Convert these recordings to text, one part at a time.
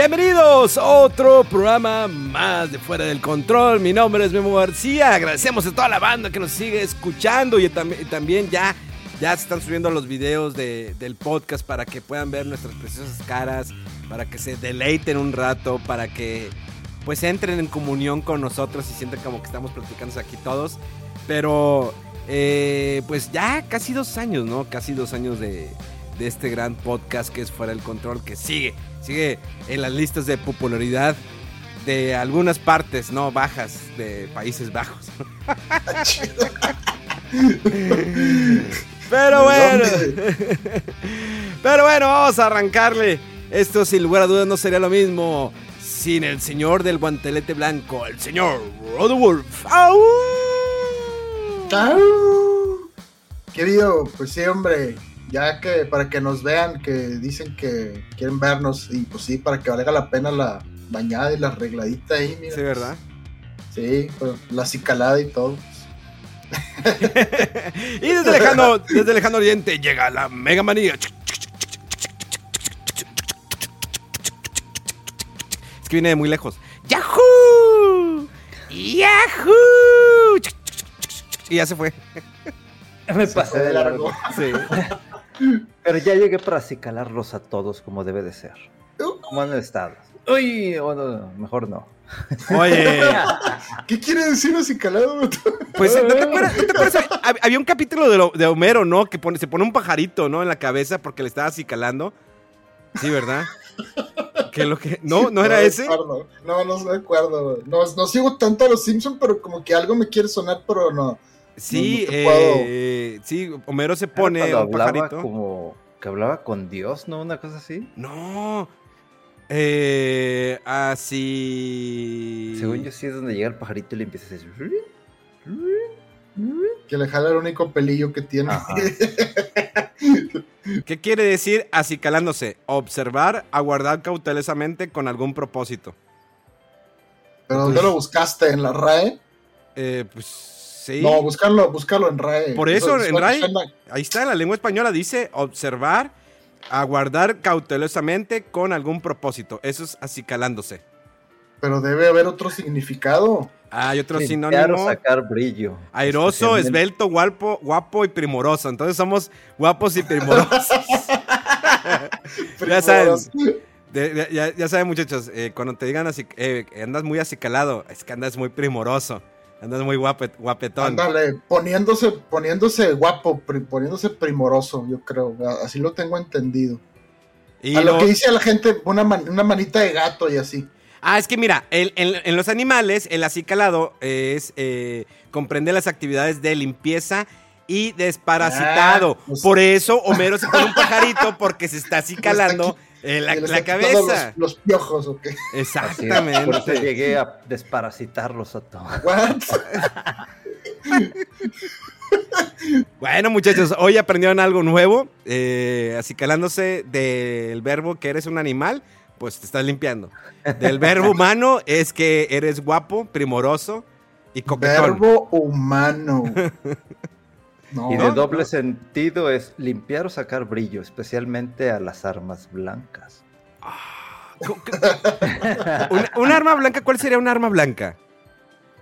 Bienvenidos a otro programa más de Fuera del Control. Mi nombre es Memo García. Agradecemos a toda la banda que nos sigue escuchando y tam- también ya, ya se están subiendo los videos de- del podcast para que puedan ver nuestras preciosas caras, para que se deleiten un rato, para que pues entren en comunión con nosotros y sientan como que estamos platicando aquí todos. Pero eh, pues ya casi dos años, ¿no? Casi dos años de, de este gran podcast que es Fuera del Control, que sigue, sigue en las listas de popularidad de algunas partes, no bajas, de Países Bajos. Pero bueno, pero bueno, vamos a arrancarle. Esto sin lugar a dudas no sería lo mismo sin el señor del guantelete blanco, el señor Rodewolf. ¡Au! ¡Au! Querido, pues sí, hombre, ya que para que nos vean, que dicen que quieren vernos, y pues sí, para que valga la pena la bañada y la arregladita ahí, mira. Sí, ¿verdad? Sí, pues, la cicalada y todo. Y desde lejano, desde lejano oriente llega la Mega Manía. Es que viene de muy lejos. ¡Yahoo! ¡Yahoo! Y ya se fue. Me pasé de largo. Sí. Pero ya llegué para acicalarlos a todos como debe de ser. ¿Cómo han estado? Uy, bueno, mejor no. Oye, ¿Qué quiere decir acicalado? pues ¿no te acuerdas? ¿no te acuerdas? Hab- Había un capítulo de, lo- de Homero, ¿no? Que pone, se pone un pajarito, ¿no? En la cabeza porque le estaba acicalando. Sí, ¿verdad? Que lo que... No, no era me ese. acuerdo. No, no me acuerdo. No, no sigo tanto a los Simpsons, pero como que algo me quiere sonar, pero no. Sí, No, no eh, sí, Homero se pone un hablaba pajarito. como que hablaba con Dios, ¿no? Una cosa así. No. Eh, así. Según yo sí es donde llega el pajarito y le empieza a decir. Que le jala el único pelillo que tiene. ¿Qué quiere decir acicalándose? Observar, aguardar cautelosamente con algún propósito. ¿Pero dónde lo buscaste? ¿En la RAE? Eh, pues sí. No, buscarlo, buscarlo en RAE. Por eso, en RAE. Ahí está, en la lengua española dice observar, aguardar cautelosamente con algún propósito. Eso es acicalándose. Pero debe haber otro significado. Hay otro Limpiar sinónimo. o sacar brillo. Airoso, esbelto, guapo, guapo y primoroso. Entonces somos guapos y primorosos. ya saben, ya, ya saben muchachos, eh, cuando te digan así, eh, andas muy acicalado, es que andas muy primoroso, andas muy guapet- guapetón. Ándale, poniéndose, poniéndose guapo, pri- poniéndose primoroso, yo creo. Así lo tengo entendido. Y a lo lo- que dice la gente, una, man- una manita de gato y así. Ah, es que mira, el- en, en los animales, el acicalado es eh, comprende las actividades de limpieza y desparasitado. Ah, pues- Por eso Homero se pone un pajarito porque se está acicalando eh, la, cabeza. Los, los piojos, ¿o qué? Así es, Por eso Exactamente. llegué a desparasitarlos a todos. What? Bueno, muchachos, hoy aprendieron algo nuevo. Eh, acicalándose del verbo que eres un animal, pues te estás limpiando. Del verbo humano es que eres guapo, primoroso y coquetón. Verbo humano. No. Y de doble sentido es limpiar o sacar brillo, especialmente a las armas blancas. Co- ¿Un, un arma blanca? ¿Cuál sería un arma blanca?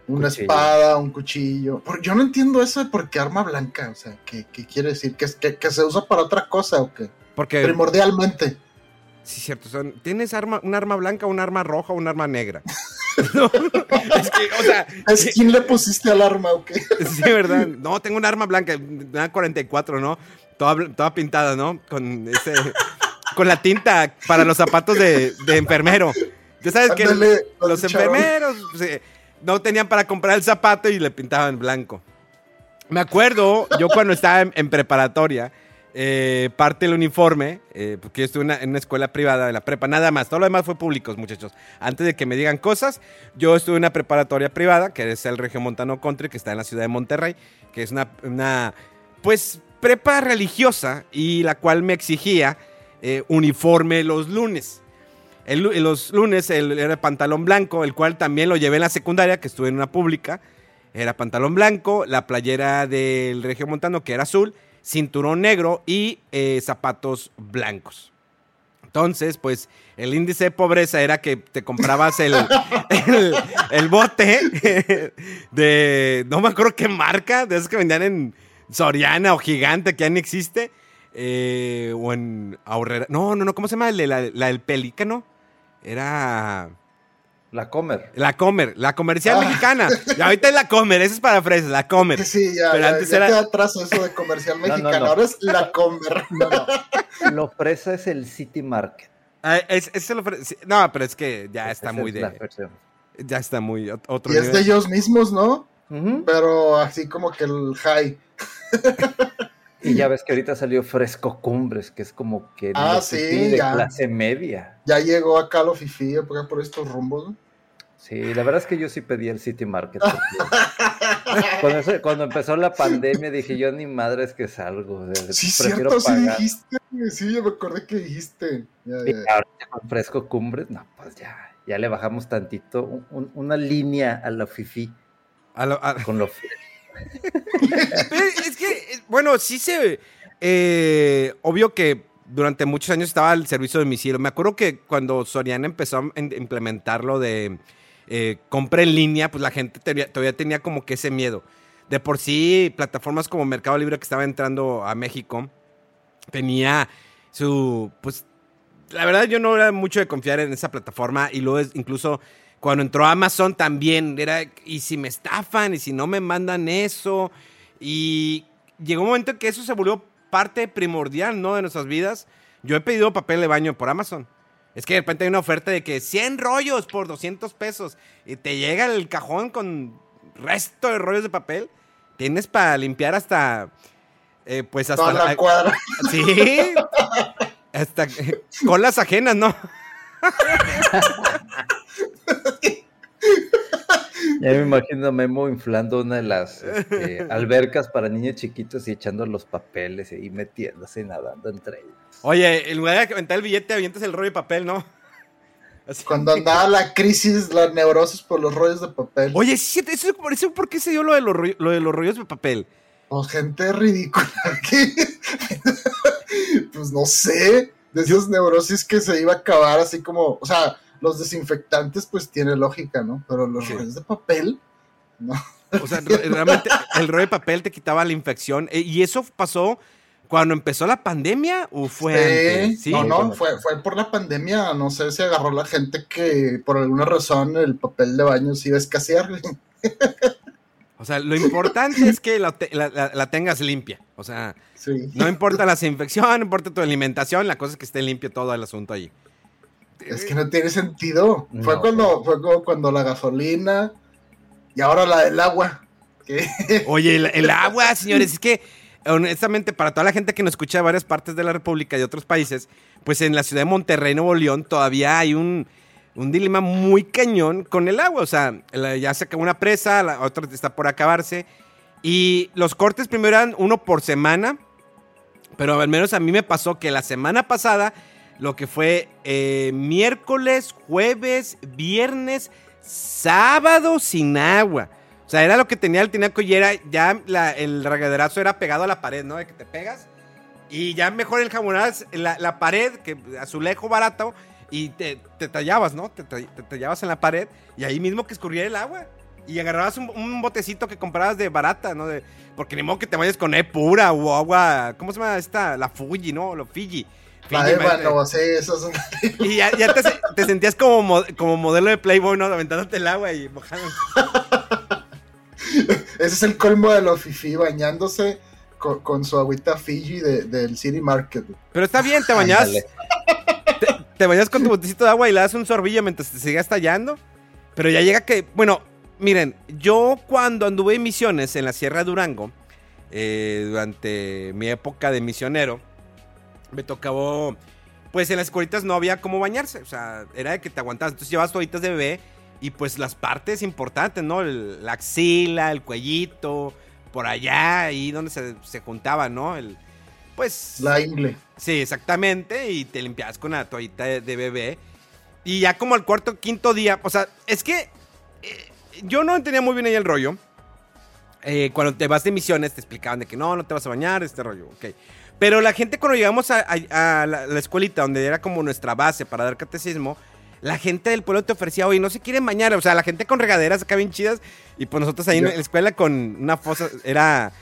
Una Cuchillo. espada, un cuchillo. Por- yo no entiendo eso de por qué arma blanca. O sea, ¿qué, qué quiere decir? ¿Que, es- que, que se usa para otra cosa o qué? Porque, Primordialmente. Sí, cierto, son, ¿tienes arma, un arma blanca, un arma roja o un arma negra? es que, o sea. ¿Es quién le pusiste alarma o qué? Sí, ¿verdad? No, tengo un arma blanca, una 44, ¿no? Toda, toda pintada, ¿no? Con ese. Con la tinta para los zapatos de, de enfermero. Ya sabes que los enfermeros pues, no tenían para comprar el zapato y le pintaban blanco. Me acuerdo, yo cuando estaba en preparatoria, eh, parte del uniforme, eh, porque yo estuve en una escuela privada de la prepa, nada más. Todo lo demás fue públicos, muchachos. Antes de que me digan cosas, yo estuve en una preparatoria privada, que es el Regio Montano Country, que está en la ciudad de Monterrey, que es una, una pues, prepa religiosa y la cual me exigía eh, uniforme los lunes. los lunes el, era pantalón blanco, el cual también lo llevé en la secundaria, que estuve en una pública. Era pantalón blanco, la playera del Regio Montano, que era azul, cinturón negro y eh, zapatos blancos. Entonces, pues el índice de pobreza era que te comprabas el, el, bote de, no me acuerdo qué marca, de esos que vendían en Soriana o Gigante, que ya no existe, eh, o en Ahorrera. No, no, no, ¿cómo se llama? La, la del pelícano. Era... La Comer. La Comer, la comercial ah. mexicana. Y ahorita es la Comer, eso es para fresas, la Comer. Sí, ya, Pero antes era... queda atrás eso de comercial mexicana, ahora es la Comer. No, no. Lo fresa es el City Market. Ah, es, lo no, pero es que ya está muy de... Ya está muy otro Y es de ellos mismos, ¿no? Pero así como que el high. Y ya ves que ahorita salió Fresco Cumbres, que es como que ah, sí, de clase media. Ya llegó acá lo Fifi por, por estos rumbos. ¿no? Sí, la verdad es que yo sí pedí el City Market. cuando, empezó la pandemia dije yo ni madre es que salgo. Sí, cierto, sí dijiste. Sí, yo me acordé que dijiste. y ahorita con Fresco Cumbres, no, pues ya, ya le bajamos tantito, una línea a la Fifi. Con lo es que, bueno, sí se... Eh, obvio que durante muchos años estaba el servicio de domicilio. Me acuerdo que cuando Soriana empezó a implementar lo de eh, compra en línea, pues la gente todavía tenía como que ese miedo. De por sí, plataformas como Mercado Libre que estaba entrando a México, tenía su, pues, la verdad yo no era mucho de confiar en esa plataforma y luego incluso cuando entró Amazon también era, y si me estafan, y si no me mandan eso, y llegó un momento en que eso se volvió parte primordial, ¿no? De nuestras vidas. Yo he pedido papel de baño por Amazon. Es que de repente hay una oferta de que 100 rollos por 200 pesos y te llega el cajón con resto de rollos de papel. Tienes para limpiar hasta. Eh, pues hasta. la, cuadra. Sí. hasta con las ajenas, ¿no? Ya me imagino a Memo inflando una de las este, albercas para niños chiquitos y echando los papeles y metiéndose y nadando entre ellos. Oye, en lugar de aventar el billete, avientas el rollo de papel, ¿no? Cuando andaba la crisis, la neurosis por los rollos de papel. Oye, sí, eso, ¿por qué se dio lo de los, lo de los rollos de papel? Pues gente ridícula. pues no sé, de esas neurosis que se iba a acabar así como, o sea, los desinfectantes pues tiene lógica, ¿no? Pero los rollos de papel, no. O sea, realmente el rollo de papel te quitaba la infección. Eh, ¿Y eso pasó cuando empezó la pandemia o fue antes? ¿Sí? No, no, fue, fue por la pandemia. No sé si agarró la gente que por alguna razón el papel de baño se iba a escasear. O sea, lo importante es que la, tengas limpia. O sea, no importa la infección, no importa tu alimentación, la cosa es que esté limpio todo el asunto ahí. Es que no tiene sentido. fue cuando fue cuando la gasolina y ahora la del agua. Oye, el, agua, señores, es que honestamente para toda la gente que nos escucha de varias partes de la República y otros países, pues en la ciudad de Monterrey, Nuevo León, todavía hay un, dilema muy cañón con el agua. O sea, ya se acabó una presa, la otra está por acabarse. Y los cortes primero eran uno por semana, pero al menos a mí me pasó que la semana pasada lo que fue eh, miércoles, jueves, viernes, sábado sin agua. O sea, era lo que tenía el tinaco y era ya el regaderazo era pegado a la pared, ¿no? De que te pegas. Y ya mejor el jamonás, la, la pared, que azulejo barato, y te, tallabas, ¿no? Te, tallabas en la pared y ahí mismo que escurría el agua. Y agarrabas un, botecito que comprabas de barata, ¿no? porque ni modo que te vayas con E pura o agua, ¿cómo se llama esta? La Fuji, ¿no? Lo Fiji La ébano, sí, eso es Y ya, ya te, te, sentías como, mo- como modelo de Playboy, ¿no? Aventándote el agua y mojando. Ese es el colmo de los fifi bañándose con, con su agüita Fiji de- del City Market. Pero está bien, te bañas. Te, te bañas con tu botecito de agua y le das un sorbillo mientras te sigue estallando. Pero ya llega que. Bueno, miren, yo cuando anduve en misiones en la Sierra de Durango, eh, durante mi época de misionero, me tocaba. Pues en las escuelitas no había cómo bañarse. O sea, era de que te aguantabas. Entonces llevas toallitas de bebé y pues las partes importantes, ¿no? El- la axila, el cuellito, por allá, ahí donde se, se juntaba, ¿no? El, pues. La ingle. Sí, exactamente. Y te limpias con la toallita de, de bebé. Y ya como al cuarto, quinto día. O sea, es que eh, yo no entendía muy bien ahí el rollo. Eh, cuando te vas de misiones te explicaban de que no, no te vas a bañar, este rollo, ok. Pero la gente cuando llegamos a, a- a la, la escuelita, donde era como nuestra base para dar catecismo, la gente del pueblo te ofrecía, oye, no se quieren bañar. O sea, la gente con regaderas acá bien chidas. Y pues nosotros ahí en la escuela con una fosa, era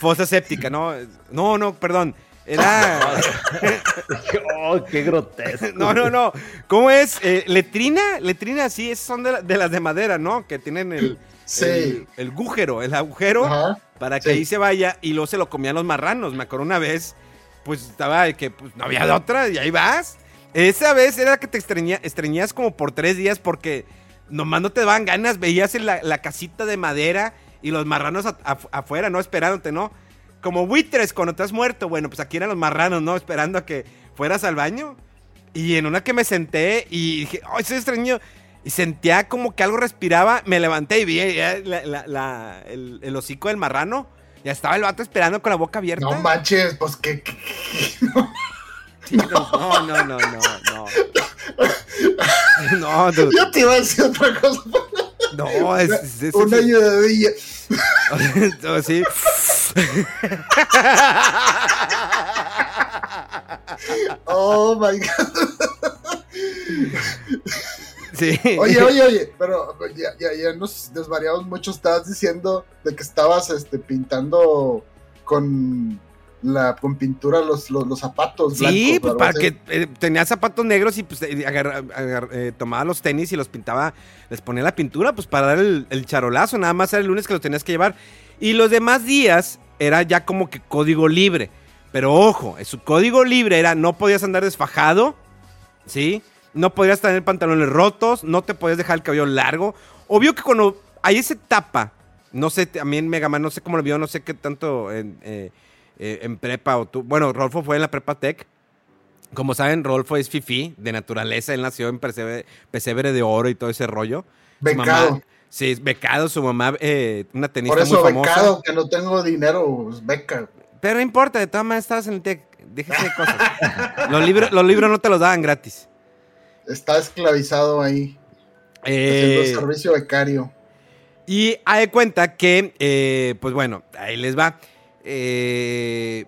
fosa séptica, ¿no? No, no, perdón. Era... Oh, qué grotesco. No, no, no. ¿Cómo es? Eh, letrina, letrina, sí, esas son de, la- de las de madera, ¿no? Que tienen el, Sí. el, el agujero, el agujero Ajá. para que sí. ahí se vaya y luego se lo comían los marranos. Me acuerdo una vez, pues estaba de que pues, no había de otra y ahí vas. Esa vez era que te estreñías como por tres días porque nomás no te daban ganas, veías la, casita de madera y los marranos afuera, ¿no? Esperándote, ¿no? Como buitres cuando te has muerto. Bueno, pues aquí eran los marranos, ¿no? Esperando a que fueras al baño. Y en una que me senté y dije, ¡ay, soy estreñido! Y sentía como que algo respiraba, me levanté y vi eh, la- el, hocico del marrano. Ya estaba el vato esperando con la boca abierta. No manches, pues que. no, no, no, no, no. No, dude, Yo te iba a decir otra cosa. no, es, es- es- Una ayudadilla. no, sí. Oh my god. Sí. Oye, oye, oye, pero ya, ya, ya nos desvariamos mucho. Estabas diciendo de que estabas este, pintando con la con pintura los, los, los zapatos. Sí, pues para que eh, tenía zapatos negros y pues eh, agarra- eh, tomaba los tenis y los pintaba, les ponía la pintura pues para dar el, el charolazo, nada más era el lunes que los tenías que llevar. Y los demás días era ya como que código libre. Pero ojo, eh, su código libre era no podías andar desfajado, ¿sí? No podías tener pantalones rotos, no te podías dejar el cabello largo. Obvio que cuando hay esa etapa, no sé, también Mega Man, no sé cómo lo vio, no sé qué tanto eh, eh, en prepa o tú. Bueno, Rolfo fue en la prepa tech. Como saben, Rolfo es fifi de naturaleza. Él nació en pesebre, pesebre de oro y todo ese rollo. Becado. mamá- sí, becado. Su mamá, eh, una tenista Por eso, muy famosa. becado, que no tengo dinero, beca. Pero no importa, de todas maneras estabas en el tech. Déjese de cosas. los, libros, los libros no te los daban gratis. Está esclavizado ahí, Eh, haciendo servicio becario. Y hay cuenta que, eh, pues bueno, ahí les va. Eh,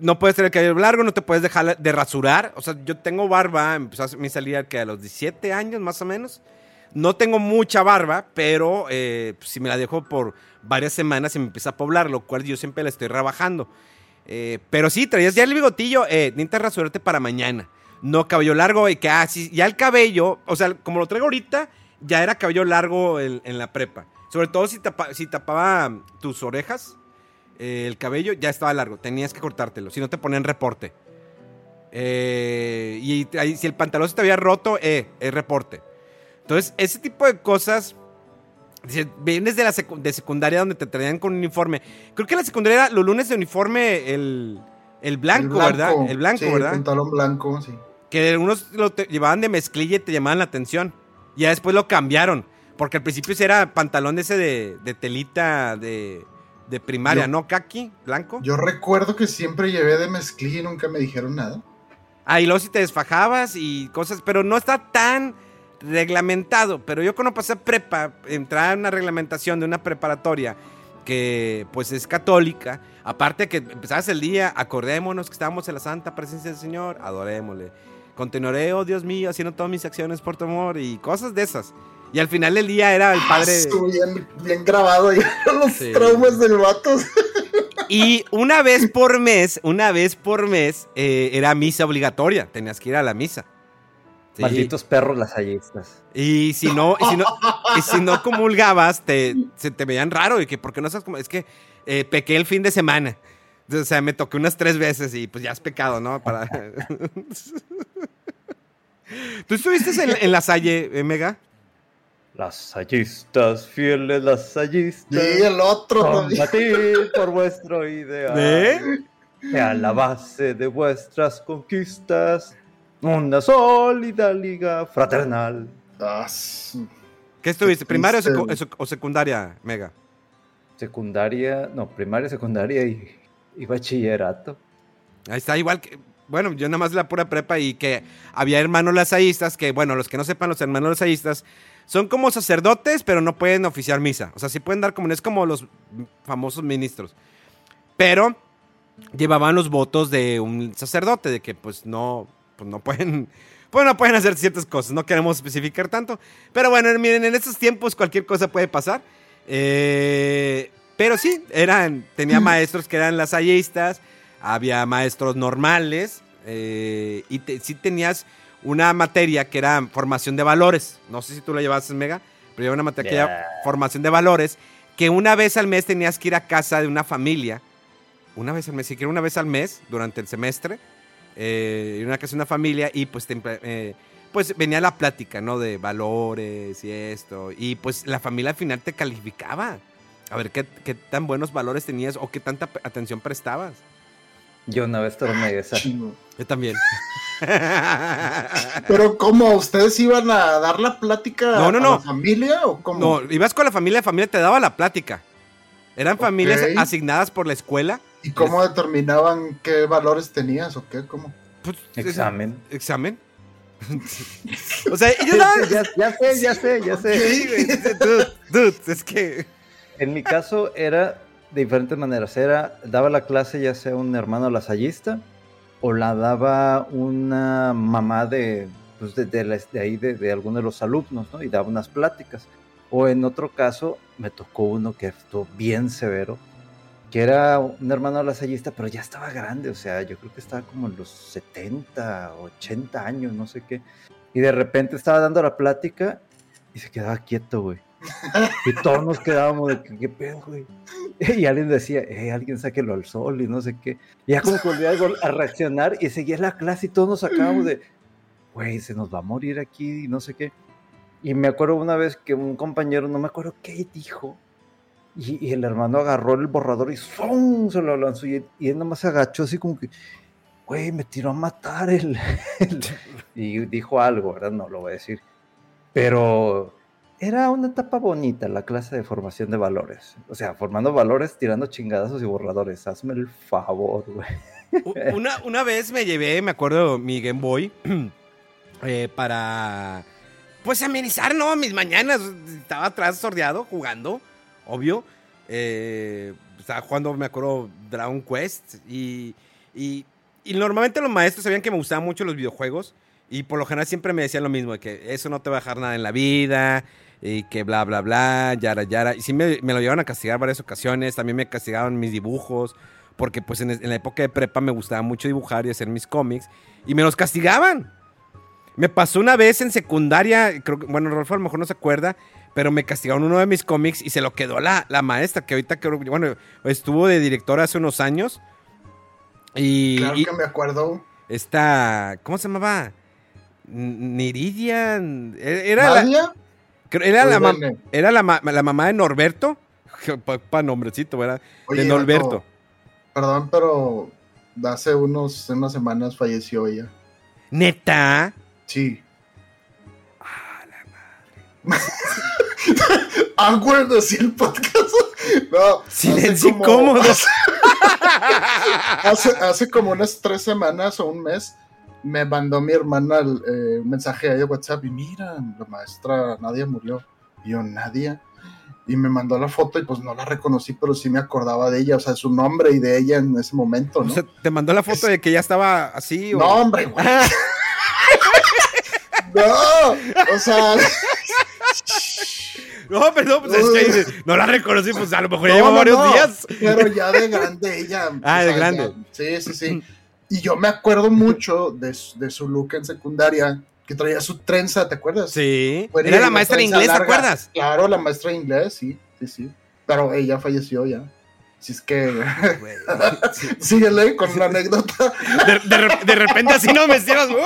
no puedes tener el cabello largo, no te puedes dejar de rasurar. O sea, yo tengo barba, empezó a mi salida que a los 17 años más o menos. No tengo mucha barba, pero eh, pues, si me la dejo por varias semanas se me empieza a poblar, lo cual yo siempre la estoy rebajando. Eh, pero sí, traías ya el bigotillo, eh, necesitas rasurarte para mañana. No cabello largo y que, ah, ya el cabello, o sea, como lo traigo ahorita, ya era cabello largo en, en la prepa. Sobre todo si, tapa- si tapaba tus orejas, eh, el cabello ya estaba largo, tenías que cortártelo, si no te ponían reporte. Eh, y ahí, si el pantalón se te había roto, eh, es reporte. Entonces, ese tipo de cosas, vienes de la secu- de secundaria donde te traían con uniforme. Creo que la secundaria era los lunes de uniforme el, el blanco, ¿verdad? El blanco, sí, ¿verdad? El pantalón blanco, sí. Que unos lo te- llevaban de mezclilla y te llamaban la atención. Y ya después lo cambiaron. Porque al principio era pantalón ese de, de telita de, de primaria, Yo- ¿no? Kaki, blanco. Yo recuerdo que siempre llevé de mezclilla y nunca me dijeron nada. Ah, y luego si te desfajabas y cosas, pero no está tan reglamentado. Pero yo cuando pasé prepa, entraba en una reglamentación de una preparatoria que pues es católica. Aparte que empezabas el día, acordémonos que estamos en la santa presencia del Señor, adorémosle. Continuaré, oh Dios mío, haciendo todas mis acciones por tu amor y cosas de esas. Y al final del día era el padre... Ah, bien, bien grabado ya los Sí. traumas del vato. Y una vez por mes, una vez por mes, eh, era misa obligatoria. Tenías que ir a la misa. Sí. Malditos perros lasallistas. Y si no, y si no, y si no comulgabas, te, se te veían raro. Y que, ¿por qué no estás como? Es que eh, pequé el fin de semana. O sea, me toqué unas tres veces y pues ya es pecado, ¿no? Para... ¿Tú estuviste en, en la Salle, eh, Mega? Lasallistas, fieles lasallistas. Y el otro también. Combatir por vuestro ideal. ¿Eh? Que a la base de vuestras conquistas, una sólida liga fraternal. Ah, ¿Qué estuviste? Qué ¿Primaria o, secundaria, Mega? Secundaria, no, primaria, secundaria y, y bachillerato. Ahí está, igual que. Bueno, yo nada más la pura prepa y que había hermanos lazaístas que, bueno, los que no sepan, los hermanos lazaístas son como sacerdotes, pero no pueden oficiar misa. O sea, sí pueden dar comuniones como los famosos ministros. Pero llevaban los votos de un sacerdote, de que pues no, pues no pueden, pues no pueden hacer ciertas cosas. No queremos especificar tanto. Pero bueno, miren, en estos tiempos cualquier cosa puede pasar. Eh, pero sí, eran, tenía maestros que eran lasallistas, había maestros normales, eh, y te- sí tenías una materia que era formación de valores. No sé si tú la llevas, Mega, pero llevaba una materia que era formación de valores, que una vez al mes tenías que ir a casa de una familia, una vez al mes, siquiera una vez al mes, durante el semestre, eh, ir a una casa de una familia y pues, te eh, pues venía la plática, ¿no? De valores y esto, y pues la familia al final te calificaba. A ver qué, qué tan buenos valores tenías o qué tanta atención prestabas. Yo una vez tomé esa. chingo. Yo también. Pero ¿cómo? ¿Ustedes iban a dar la plática No, no, a no. la familia o cómo? No, ibas con la familia, la familia te daba la plática. Eran familias asignadas por la escuela. ¿Y cómo determinaban qué valores tenías o qué? ¿Cómo? Pues, Examen. ¿Examen? o sea, ellos daban... ya, ya sé, ya sé, ya sé. Sí, güey, dude, dude, es que... En mi caso era de diferentes maneras. Era, daba la clase ya sea un hermano lasallista o la daba una mamá de, pues de, de de ahí, de, de alguno de los alumnos, ¿no? Y daba unas pláticas. O en otro caso me tocó uno que estuvo bien severo, que era un hermano lasallista, pero ya estaba grande, o sea, yo creo que estaba como en los 70, 80 años, no sé qué. Y de repente estaba dando la plática y se quedaba quieto, güey. Y todos nos quedábamos de que, ¿qué pedo, güey? Y alguien decía, eh, alguien sáquelo al sol y no sé qué. Y ya como que volvía a reaccionar y seguía la clase y todos nos sacábamos de, güey, se nos va a morir aquí y no sé qué. Y me acuerdo una vez que un compañero, no me acuerdo qué dijo, y, y el hermano agarró el borrador y ¡zum! se lo lanzó y, y él nomás se agachó así como que, güey, me tiró a matar el, el-". Y dijo algo, ¿verdad? No lo voy a decir. Pero era una etapa bonita la clase de formación de valores. O sea, formando valores, tirando chingadazos y borradores. Hazme el favor, güey. Una, una vez me llevé, me acuerdo, mi Game Boy eh, para, pues, amenizar, ¿no? Mis mañanas. Estaba atrás sordeado, jugando, obvio. Eh, estaba jugando, me acuerdo, Dragon Quest. Y, y, y normalmente los maestros sabían que me gustaban mucho los videojuegos. Y por lo general siempre me decían lo mismo, de que eso no te va a dejar nada en la vida. Y que bla, bla, bla, yara, yara. Y sí me, me lo llevaron a castigar varias ocasiones. También me castigaban mis dibujos porque pues en, en la época de prepa me gustaba mucho dibujar y hacer mis cómics y me los castigaban. Me pasó una vez en secundaria, creo que, bueno, Rolfo a lo mejor no se acuerda, pero me castigaron uno de mis cómics y se lo quedó la, la maestra, que ahorita creo, bueno, estuvo de directora hace unos años. Y, Claro y que me acuerdo. esta, ¿cómo se llamaba? Niridian. e- Era era la, mam- era la, ma- la mamá de Norberto. Para nombrecito, ¿verdad? Oye, de Norberto. Perdón, pero hace unos, unas semanas falleció ella. Neta. Sí. Ah, güey, decir el podcast. No, hace Silencio incómodo. Hace, hace como unas tres semanas o un mes me mandó mi hermana el, eh, un mensaje de WhatsApp y mira, la maestra Nadia murió. Y yo, Nadia. Y me mandó la foto y pues no la reconocí, pero sí me acordaba de ella, o sea, su nombre y de ella en ese momento, O ¿no? sea, te mandó la foto de que ya estaba así. o- No, hombre, güey. No, o sea, No, pero pues es que no la reconocí, pues a lo mejor ya No, lleva no, varios no, días. Pero ya de grande ella. Ah, de grande. ya- sí, sí, sí. Y yo me acuerdo mucho de, su- de su look en secundaria, que traía su trenza, ¿te acuerdas? Sí. Bueno, Era la una maestra de inglés, ¿te acuerdas? Claro, la maestra de inglés, sí, sí, sí. Pero ella falleció ya. Si es que. Síguele con la anécdota. De, de de repente así no me hicieron.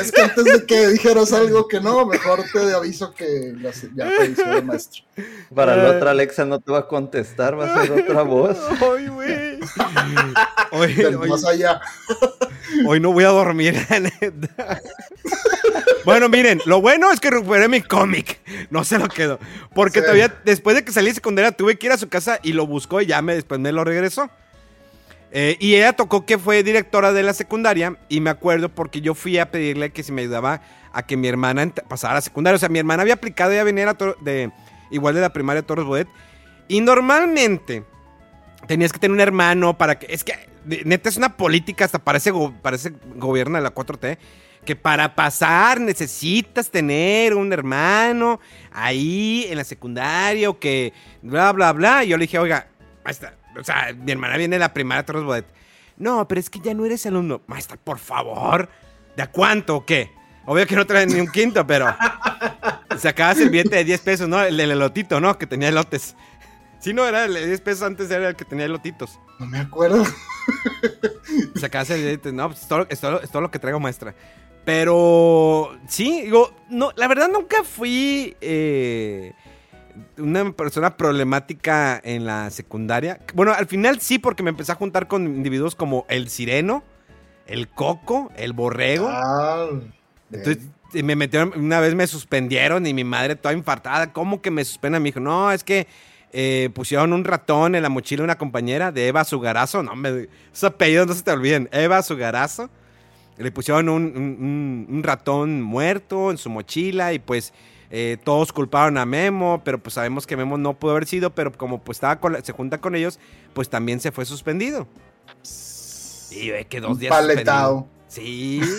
Es que antes de que dijeras algo que no, mejor te aviso que ya falleció la maestra. Para la Ay. otra Alexa no te va a contestar, va a ser otra voz. Ay, güey. Hoy, hoy- más allá. hoy no voy a dormir, la neta. Bueno, miren, lo bueno es que recuperé mi cómic. No se lo quedo. Porque Sí. todavía, después de que salí de secundaria, tuve que ir a su casa y lo buscó y ya me, después me lo regresó. Eh, y ella tocó que fue directora de la secundaria y me acuerdo porque yo fui a pedirle que si me ayudaba a que mi hermana pasara a la secundaria. O sea, mi hermana había aplicado ya venía de, igual de la primaria Torres Bodet. Y normalmente tenías que tener un hermano para que... Es que de- neta es una política, hasta parece, parece gobierno de la 4T, que para pasar necesitas tener un hermano ahí en la secundaria o que bla, bla, bla. Y yo le dije, oiga, maestra, o sea, mi hermana viene de la primaria Torres Bodet. No, pero es que ya no eres alumno. Maestra, por favor. ¿De a cuánto o qué? Obvio que no trae ni un quinto, pero sacabas el billete de 10 pesos, ¿no? El del elotito, ¿no? Que tenía elotes. Sí, no, era el de 10 pesos antes era el que tenía elotitos. No me acuerdo. Sacabas el billete, no, pues es todo, es todo- es todo lo que traigo, maestra. Pero, sí, digo, no, la verdad nunca fui eh, una persona problemática en la secundaria. Bueno, al final sí, porque me empecé a juntar con individuos como el sireno, el coco, el borrego. Ah, Entonces me metieron, una vez me suspendieron y mi madre toda infartada, ¿cómo que me suspenden? Me dijo, no, es que eh, pusieron un ratón en la mochila de una compañera de Eva Sugarazo, no, me, esos apellidos no se te olviden, Eva Sugarazo. Le pusieron un, un- un- un ratón muerto en su mochila y pues eh, todos culparon a Memo, pero pues sabemos que Memo no pudo haber sido, pero como pues estaba con la- se junta con ellos, pues también se fue suspendido. Y ve que dos días Paletado. Sí.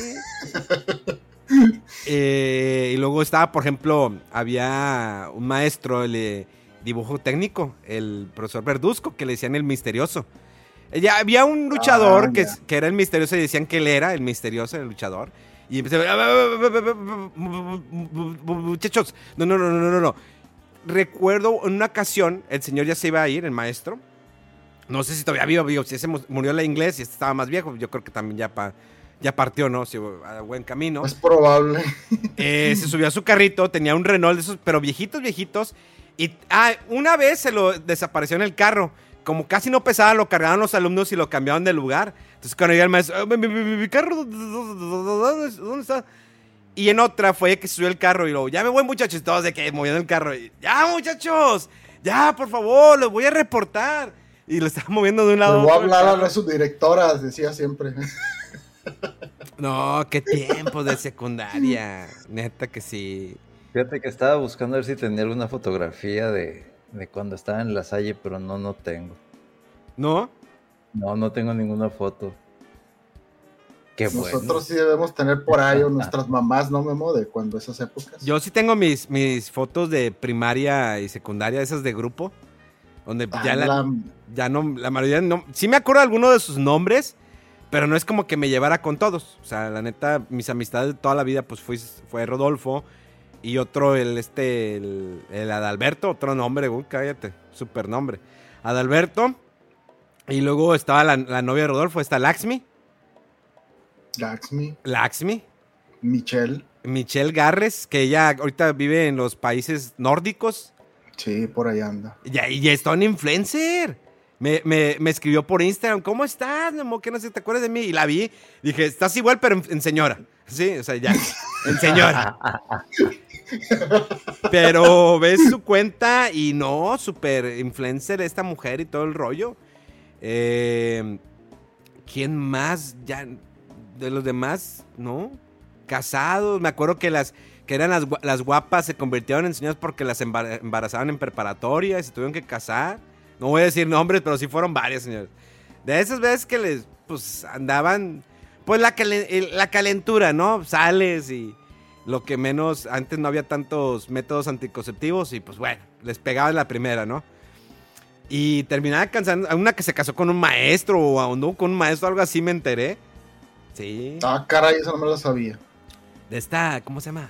Eh, y luego estaba, por ejemplo, había un maestro de dibujo técnico, el profesor Verduzco, que le decían el misterioso. Eh, Ya había un luchador Ah, que, que era el misterioso y decían que él era el misterioso, el luchador. Y empecé a Muchachos, no, no, no, no, no, no. Recuerdo en una ocasión, el señor ya se iba a ir, el maestro. No sé si todavía vivo, vivo, si ese mu- murió la inglés y este estaba más viejo, yo creo que también ya, pa- ya partió, ¿no? Si, a buen camino. Es probable. Eh, se subió a su carrito, tenía un Renault de esos, pero viejitos, viejitos. Y ah, una vez se lo desapareció en el carro. Como casi no pesaba, lo cargaron los alumnos y lo cambiaron de lugar. Entonces cuando llega el maestro, "Ah, mi, mi- mi- mi carro, ¿dónde, está? Y en otra fue que subió el carro y luego, ya me voy muchachos, y todos de que moviendo el carro. y, ya muchachos, ya por favor, los voy a reportar. Y lo estaba moviendo de un lado voy a hablar a las subdirectoras, decía siempre. No, qué tiempos de secundaria. Neta que sí. Fíjate que estaba buscando a ver si tenía alguna fotografía de, de cuando estaba en la salle, pero no, no tengo. ¿No? No, no tengo ninguna foto. Qué bueno. Nosotros sí debemos tener por ahí o nuestras mamás, ¿no, Memo? De cuando esas épocas. Yo sí tengo mis, mis fotos de primaria y secundaria, esas de grupo, donde Ah, ya, la, la- ya no, la mayoría no... Sí me acuerdo de alguno de sus nombres, pero no es como que me llevara con todos. O sea, la neta, mis amistades de toda la vida, pues fue, fue Rodolfo y otro, el este, el, el Adalberto, otro nombre, uy, cállate, super nombre. Adalberto, y luego estaba la, la novia de Rodolfo, está Laxmi, Laxmi, Laxmi, Michelle. Michelle Garres, que ella ahorita vive en los países nórdicos. Sí, por ahí anda. Ya, y ya está un influencer. Me, me- me escribió por Instagram, ¿cómo estás, Memo? Que no sé, ¿te acuerdas de mí? Y la vi. Dije, estás igual, pero en, en señora. Sí, o sea, ya. En señora. pero ves su cuenta y no, súper influencer esta mujer y todo el rollo. Eh, ¿Quién más? Ya, de los demás, ¿no? Casados. Me acuerdo que las que eran las, las guapas se convirtieron en señoras porque las embar- embarazaban en preparatoria y se tuvieron que casar. No voy a decir nombres, pero sí fueron varias, señores. De esas veces que les, pues, andaban... pues la, el- la calentura, ¿no? Sales y lo que menos, antes no había tantos métodos anticonceptivos y pues bueno, les pegaba en la primera, ¿no? Y terminaba cansando, a una que se casó con un maestro o a un- con un maestro, algo así me enteré. Sí. Ah, caray, eso no me lo sabía. De esta, ¿cómo se llama?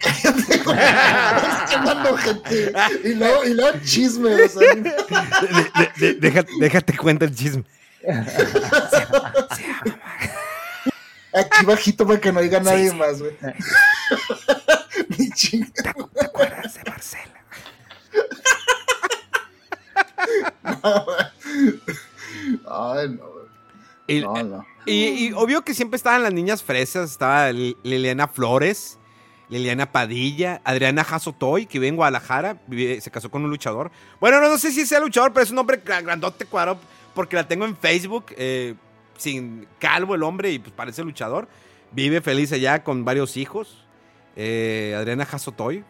Gente. Y luego, y luego chisme. O sea, De- de- de- déjate, déjate cuenta el chisme. aquí bajito para que no diga nadie más, güey. Ni ching- ¿Te acuerdas de Marcela? Ay, no, güey. Y, No, no. y- y obvio que siempre estaban las niñas fresas. Estaba Li- Liliana Flores, Liliana Padilla, Adriana Jasotoy, que vive en Guadalajara. vive- se casó con un luchador. Bueno, no, no sé si sea luchador, pero es un hombre gra- grandote cuadro. Porque la tengo en Facebook. eh, sin calvo el hombre y pues parece luchador. Vive feliz allá con varios hijos. Eh, Adriana Jasotoy.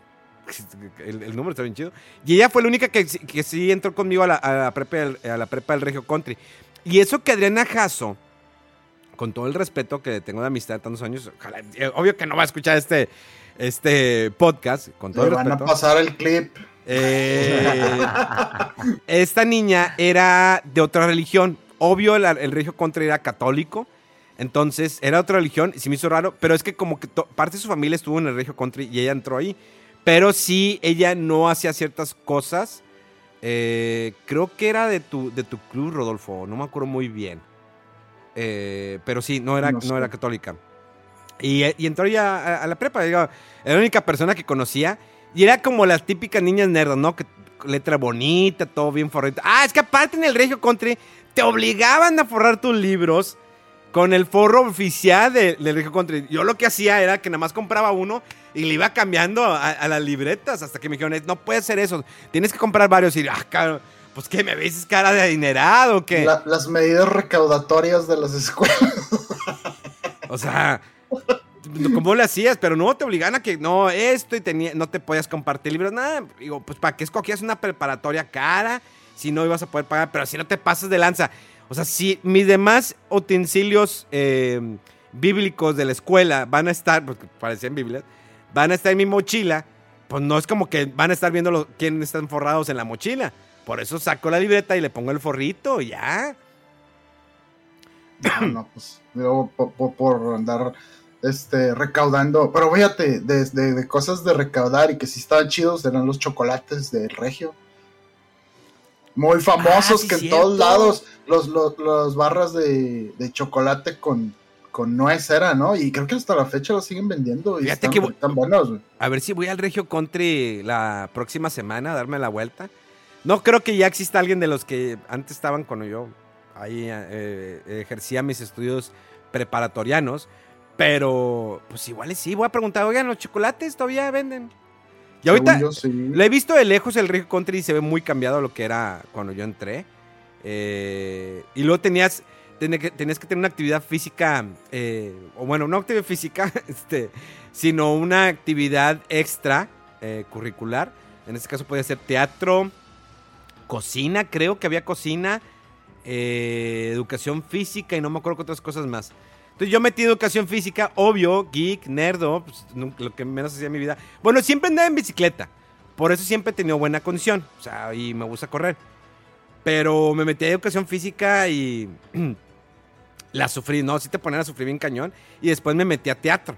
El, el número está bien chido. Y ella fue la única que, sí- que sí entró conmigo a la, a la prepa, del- a la prepa del Regio Country. Y eso que Adriana Jasso, con todo el respeto que tengo de amistad de tantos años, ojalá- eh, obvio que no va a escuchar este, este podcast, con todo Le el van a pasar el clip. Eh, esta niña era de otra religión. Obvio, la- el regio contra era católico. Entonces, era otra religión. y Se me hizo raro. Pero es que como que parte de su familia estuvo en el regio country y ella entró ahí. Pero sí, ella no hacía ciertas cosas. Eh, creo que era de tu, de tu club, Rodolfo. No me acuerdo muy bien. Eh, pero sí, no era, No era católica. Y, y entró ya a, a la prepa. era la única persona que conocía. Y era como las típicas niñas nerdas, ¿no? Que letra bonita, todo bien forrito. Ah, es que aparte en el Regio Country te obligaban a forrar tus libros con el forro oficial de- del Regio Country. Yo lo que hacía era que nada más compraba uno y le iba cambiando a, a las libretas hasta que me dijeron, no puede ser eso, tienes que comprar varios. Y ah, pues que me ves cara de adinerado. La- las medidas recaudatorias de las escuelas. O sea, ¿cómo le hacías? Pero no te obligaban a que no, esto y tenía, no te podías compartir libros, nada. Digo, pues ¿para qué escogías una preparatoria cara? Si no ibas a poder pagar, pero si no te pasas de lanza. O sea, si mis demás utensilios eh, bíblicos de la escuela van a estar, porque parecían Biblias, van a estar en mi mochila, pues no es como que van a estar viendo los, quién están forrados en la mochila. Por eso saco la libreta y le pongo el forrito ya. No, pues po- por, andar este, recaudando. Pero fíjate, de, de- de cosas de recaudar y que sí estaban chidos eran los chocolates del Regio. Muy famosos Ah, que en todos lados los, los, los barras de, de chocolate con, con nuez era, ¿no? Y creo que hasta la fecha los siguen vendiendo y Fíjate están, que voy- están buenos, güey. A ver si voy al Regio Country la próxima semana a darme la vuelta. No creo que ya exista alguien de los que antes estaban cuando yo ahí eh, ejercía mis estudios preparatorianos. Pero, pues igual sí, voy a preguntar, oigan, ¿los chocolates todavía venden? Y ahorita yo, sí. he visto de lejos el Regio Country y se ve muy cambiado a lo que era cuando yo entré. Eh, y luego tenías, que- tenías que tener una actividad física, eh, o bueno, no actividad física, este, sino una actividad extra eh, curricular. En este caso podía ser teatro, cocina, creo que había cocina, eh, educación física y no me acuerdo qué otras cosas más. Entonces yo metí educación física, obvio, geek, nerdo, pues, lo que menos hacía en mi vida. Bueno, siempre andaba en bicicleta, por eso siempre he tenido buena condición, o sea, y me gusta correr. Pero me metí a educación física y la sufrí, ¿no? Sí te ponían a sufrir bien cañón. Y después me metí a teatro,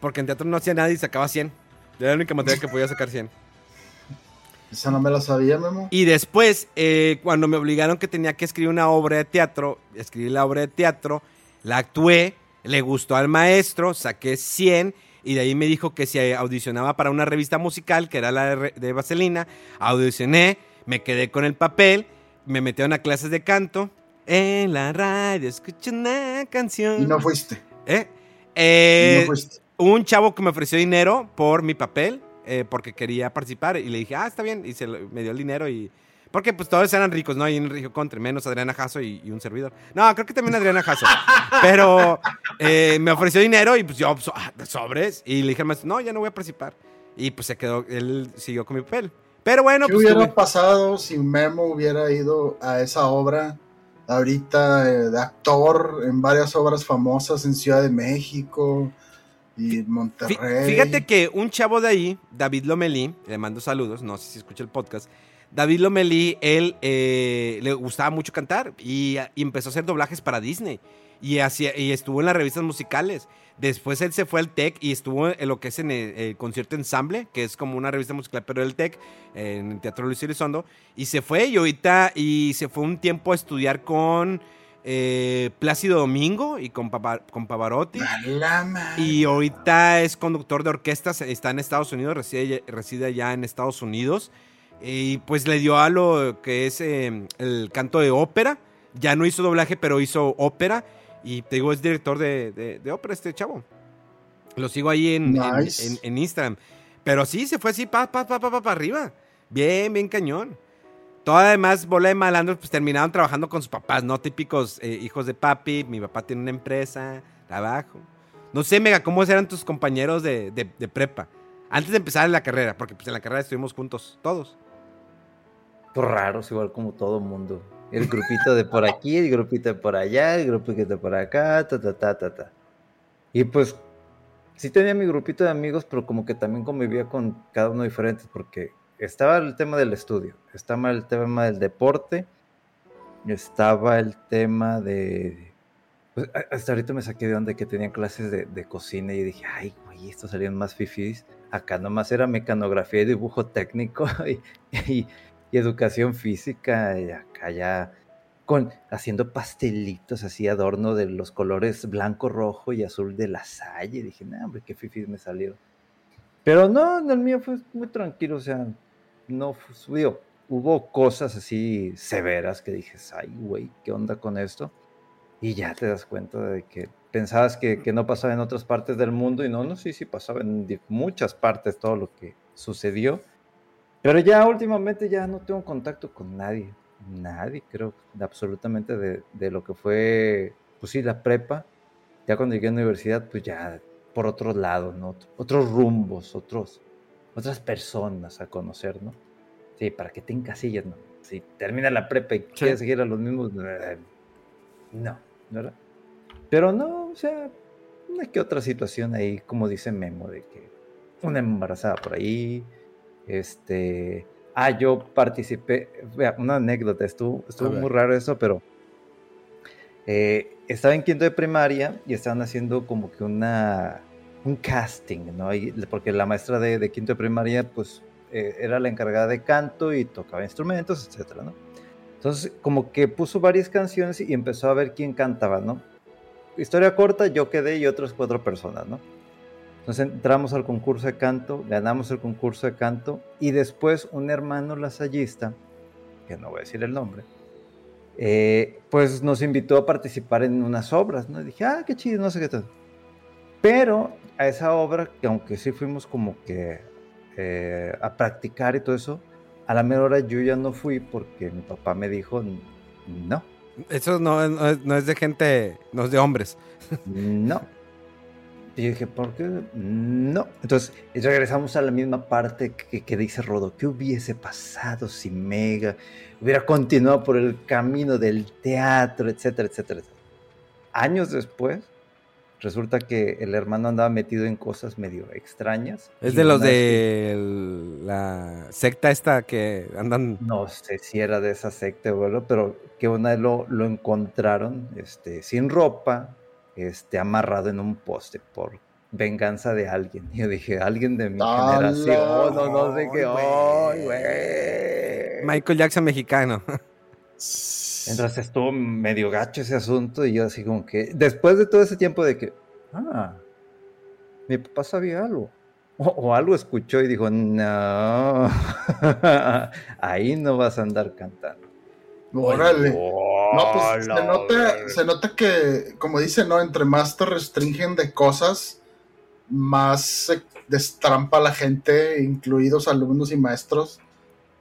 porque en teatro no hacía nada y sacaba 100. Era la única materia que podía sacar 100. Esa no me la sabía, Memo. Y después, eh, cuando me obligaron que tenía que escribir una obra de teatro, escribí la obra de teatro, la actué, le gustó al maestro, saqué 100 y de ahí me dijo que si audicionaba para una revista musical, que era la de, Vaselina, audicioné, me quedé con el papel, me metieron a clases de canto, en la radio escuché una canción. Y no fuiste. ¿Eh? Y Eh, no fuiste. un chavo que me ofreció dinero por mi papel, eh, porque quería participar, y le dije, ah, está bien, y se me dio el dinero y... Porque pues todos eran ricos, ¿no? Y en Río Country, menos Adriana Jasso y, y un servidor. No, creo que también Adriana Jasso. Pero eh, me ofreció dinero y pues yo, so- ah, sobres, y le dije al maestro, no, ya no voy a participar. Y pues se quedó, él siguió con mi papel. Pero bueno, ¿Qué pues hubiera tuve- pasado si Memo hubiera ido a esa obra ahorita eh, de actor en varias obras famosas en Ciudad de México y Monterrey. Fíjate que un chavo de ahí, David Lomelí, le mando saludos, no sé si escucha el podcast. David Lomelí, él eh, le gustaba mucho cantar y, y, empezó a hacer doblajes para Disney y, estuvo en las revistas musicales. Después él se fue al TEC y estuvo en lo que es en el, concierto ensamble, que es como una revista musical, pero el TEC, en el Teatro Luis Elizondo. Y se fue y ahorita, y se fue un tiempo a estudiar con eh, Plácido Domingo y con, con Pavarotti. Y ahorita es conductor de orquestas, está en Estados Unidos, reside, reside allá en Estados Unidos. Y pues le dio a lo que es eh, el canto de ópera. Ya no hizo doblaje, pero hizo ópera. Y te digo, es director de, de, ópera este chavo. Lo sigo ahí en, en, Instagram. Pero sí, se fue así, pa, pa, pa, pa, pa, para arriba. Bien, bien cañón. Todo además, bola de malandros, pues terminaron trabajando con sus papás, ¿no? Típicos eh, hijos de papi. Mi papá tiene una empresa, trabajo. No sé, Mega, ¿cómo eran tus compañeros de, de, de prepa? Antes de empezar la carrera, porque pues en la carrera estuvimos juntos, todos. Raros, igual como todo mundo. El grupito de por aquí, el grupito de por allá, el grupito de por acá, ta, ta, ta, ta, ta. Y pues sí tenía mi grupito de amigos, pero como que también convivía con cada uno diferente, porque estaba el tema del estudio, estaba el tema del deporte, estaba el tema de... Pues, hasta ahorita me saqué de donde que tenían clases de, cocina y dije, ay, güey, estos salían más fifís. Acá nomás era mecanografía y dibujo técnico y y educación física, y acá ya con, haciendo pastelitos así, adorno de los colores blanco, rojo y azul de la salle. dije, no, hombre, qué fifi me salió. Pero no, el mío fue muy tranquilo, o sea, no subió. Hubo cosas así severas que dije, ay, güey, ¿qué onda con esto? Y ya te das cuenta de que pensabas que, que, no pasaba en otras partes del mundo y no, no, sí, sí pasaba en muchas partes todo lo que sucedió. Pero ya últimamente ya no tengo contacto con nadie. Nadie, creo, absolutamente de, de, lo que fue, pues sí, la prepa. Ya cuando llegué a la universidad, pues ya por otro lado, ¿no? Otros rumbos, otros, otras personas a conocer, ¿no? Sí, para que te encasilles, ¿no? Si termina la prepa y quieres seguir a los mismos, eh, no, ¿verdad? Pero no, o sea, una que otra situación ahí, como dice Memo, de que una embarazada por ahí, este, ah, yo participé, una anécdota, estuvo, estuvo muy raro eso, pero eh, estaba en quinto de primaria y estaban haciendo como que una, un casting, ¿no? porque la maestra de, quinto de primaria, pues, eh, era la encargada de canto y tocaba instrumentos, etcétera, ¿no? Entonces, como que puso varias canciones y empezó a ver quién cantaba, ¿no? Historia corta, yo quedé y otras cuatro personas, ¿no? Entonces entramos al concurso de canto, ganamos el concurso de canto y después un hermano lasallista, que no voy a decir el nombre, eh, pues nos invitó a participar en unas obras, ¿no? Y dije, ah, qué chido, no sé qué tal. Pero a esa obra, que aunque sí fuimos como que eh, a practicar y todo eso, a la mera hora yo ya no fui porque mi papá me dijo, no. Eso no, no es de gente, no es de hombres. No. Y yo dije, ¿por qué? No. Entonces, regresamos a la misma parte que, dice Rodo. ¿Qué hubiese pasado si Mega hubiera continuado por el camino del teatro, etcétera, etcétera, etcétera? Años después, resulta que el hermano andaba metido en cosas medio extrañas. Es de los de la secta esta que andan... No sé si era de esa secta, bueno, pero que una vez lo, lo encontraron este, sin ropa, este, amarrado en un poste por venganza de alguien. Y yo dije, alguien de mi generación, no, no sé qué, güey. Michael Jackson mexicano. Entonces estuvo medio gacho ese asunto y yo así como que, después de todo ese tiempo de que, ah, mi papá sabía algo. O, algo escuchó y dijo, no, ahí no vas a andar cantando. Órale. No, pues se nota, se nota que, como dice, ¿no? Entre más te restringen de cosas, más se destrampa la gente, incluidos alumnos y maestros,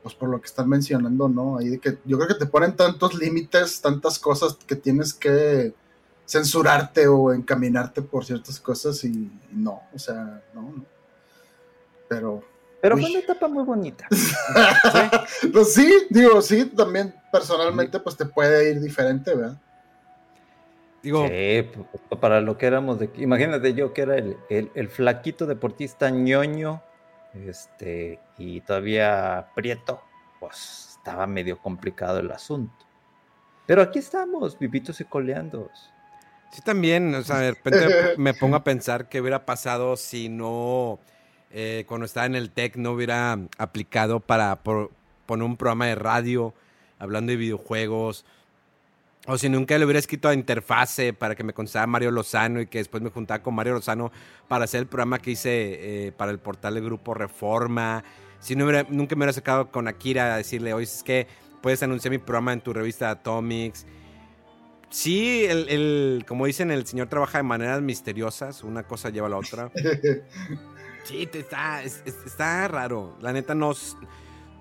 pues por lo que están mencionando, ¿no? Ahí de que yo creo que te ponen tantos límites, tantas cosas que tienes que censurarte o encaminarte por ciertas cosas y, no, o sea, no, no. Pero Pero Uy. fue una etapa muy bonita. pues sí, digo, sí, también personalmente pues te puede ir diferente, ¿verdad? Digo, Sí, pues, para lo que éramos de Imagínate yo que era el, el- el flaquito deportista ñoño, este, y todavía prieto, pues estaba medio complicado el asunto. Pero aquí estamos, vivitos y coleando. Sí, también, o sea, de repente me pongo a pensar qué hubiera pasado si no, eh, cuando estaba en el TEC, no hubiera aplicado para poner un programa de radio hablando de videojuegos, o si nunca le hubiera escrito a Interfase para que me contestara Mario Lozano y que después me juntaba con Mario Lozano para hacer el programa que hice eh, para el portal del grupo Reforma, si no nunca me hubiera sacado con Akira a decirle, oye, es que puedes anunciar mi programa en tu revista Atomics. Sí, el- como dicen, el señor trabaja de maneras misteriosas, una cosa lleva a la otra. Sí, está, es- es- está raro. La neta, no,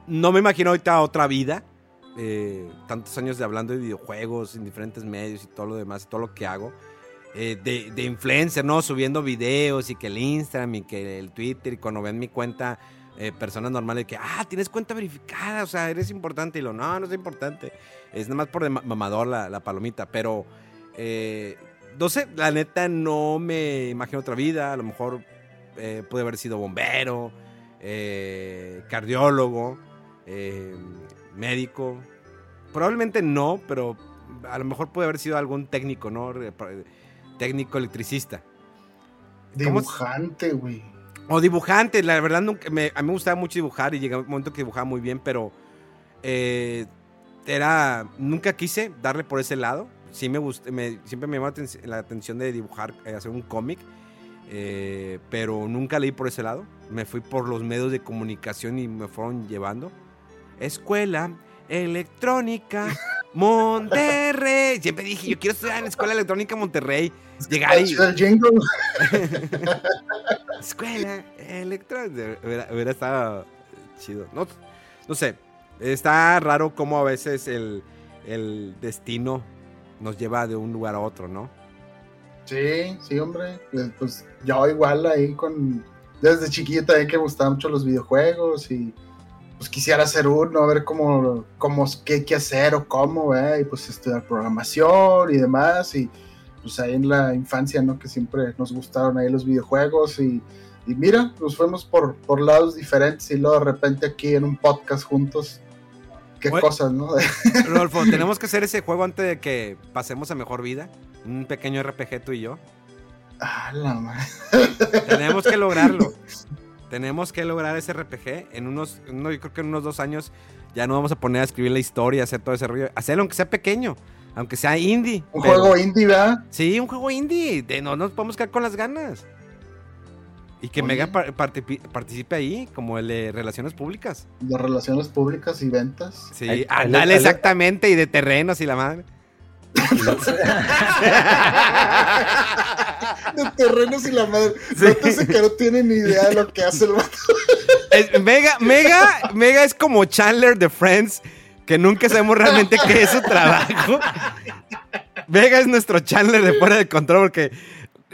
no me imagino ahorita otra vida. eh, tantos años de hablando de videojuegos en diferentes medios y todo lo demás, todo lo que hago. eh, de, de influencer, ¿no? Subiendo videos y que el Instagram y que el Twitter y cuando ven mi cuenta, eh, personas normales que, ah, tienes cuenta verificada, o sea, eres importante. Y lo, no, no es importante. Es nada más por mamador la, la palomita, pero no sé, la neta no me imagino otra vida. A lo mejor eh, pude haber sido bombero, eh, cardiólogo, eh, médico. Probablemente no, pero a lo mejor puede haber sido algún técnico, ¿no? Re- Técnico electricista. Dibujante, güey. O dibujante, la verdad nunca, me- a mí me gustaba mucho dibujar y llegó un momento que dibujaba muy bien, pero eh, era, nunca quise darle por ese lado. Sí me gust- me- siempre me llamó la aten- la atención de dibujar, eh, hacer un cómic, eh, pero nunca leí por ese lado. Me fui por los medios de comunicación y me fueron llevando. Escuela Electrónica Monterrey. Siempre dije, yo quiero estudiar en la Escuela Electrónica Monterrey. Llegar y... Escuela electrónica. Hubiera, hubiera estado chido. No, no sé. Está raro cómo a veces el, el destino nos lleva de un lugar a otro, ¿no? Sí, sí, hombre. Eh, Pues yo igual ahí con... Desde chiquito también que me gustaban mucho los videojuegos y pues quisiera hacer uno, a ver cómo, cómo qué, qué hacer o cómo, ¿eh? y pues estudiar programación y demás, y pues ahí en la infancia, ¿no? Que siempre nos gustaron ahí los videojuegos y, y mira, nos fuimos por, por lados diferentes y luego de repente aquí en un podcast juntos, qué cosas, ¿no? Rodolfo, tenemos que hacer ese juego antes de que pasemos a mejor vida. Un pequeño RPG tú y yo. ah, la madre. Tenemos que lograrlo. Tenemos que lograr ese RPG. En unos, no, yo creo que en unos dos años ya no vamos a poner a escribir la historia, hacer todo ese rollo. Hacerlo aunque sea pequeño, aunque sea indie. Un pero- juego indie, ¿verdad? Sí, un juego indie. De no nos podemos quedar con las ganas. Y que Oye. Mega participe ahí, como el de Relaciones Públicas. De relaciones públicas y ventas. Sí, ándale exactamente, y de terrenos y la madre. De terrenos y la madre. Nótese que no tiene ni idea de lo que hace el vato. Es- Mega, Mega, Mega es como Chandler de Friends, que nunca sabemos realmente qué es su trabajo. Vega es nuestro Chandler de fuera de control, porque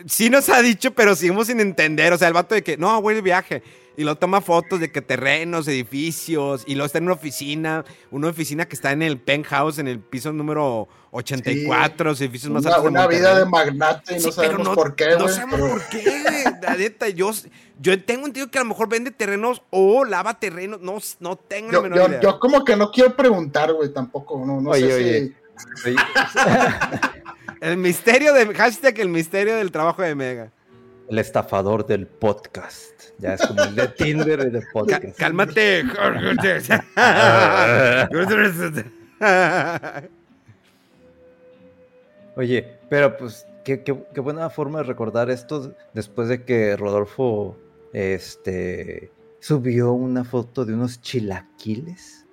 sí nos ha dicho, pero seguimos sin entender. O sea, el vato de que, no, voy de viaje. Y lo toma fotos de que terrenos, edificios, y luego está en una oficina, una oficina que está en el penthouse, en el piso número 84, los edificios más altos de una Monterrey. vida de magnate y Sí, no pero sabemos por qué, No güey. sabemos pero- por qué, güey. La neta, yo, yo tengo entendido que a lo mejor vende terrenos o lava terrenos. No, no tengo la Yo, menor yo- idea. yo como que no quiero preguntar, güey, tampoco. No, no Oye, sé oye. si. Oye, El misterio de. Hashtag el misterio del trabajo de Mega. El estafador del podcast. Ya es como el de Tinder y de Ca- podcast. cálmate. Oye, pero pues qué, qué- qué buena forma de recordar esto después de que Rodolfo este, subió una foto de unos chilaquiles.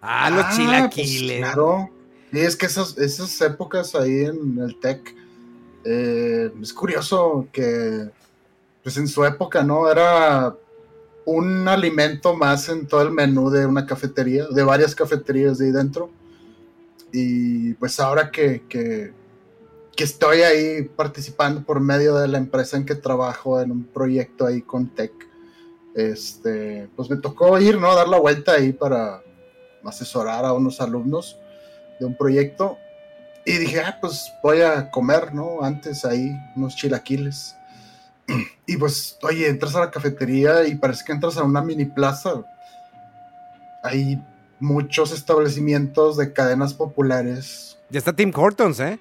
ah, los Ah, chilaquiles. pues, claro. Y es que esas, esas épocas ahí en el tech. Eh, es curioso que. Pues en su época, ¿no? Era un alimento más en todo el menú de una cafetería, de varias cafeterías de ahí dentro. Y pues ahora que, que, que estoy ahí participando por medio de la empresa en que trabajo en un proyecto ahí con Tech, este, pues me tocó ir, ¿no? Dar la vuelta ahí para asesorar a unos alumnos de un proyecto. Y dije, ah, pues voy a comer, ¿no? Antes ahí unos chilaquiles. Y pues, oye, entras a la cafetería y parece que entras a una mini plaza. Hay muchos establecimientos de cadenas populares. Ya está Tim Hortons, ¿eh?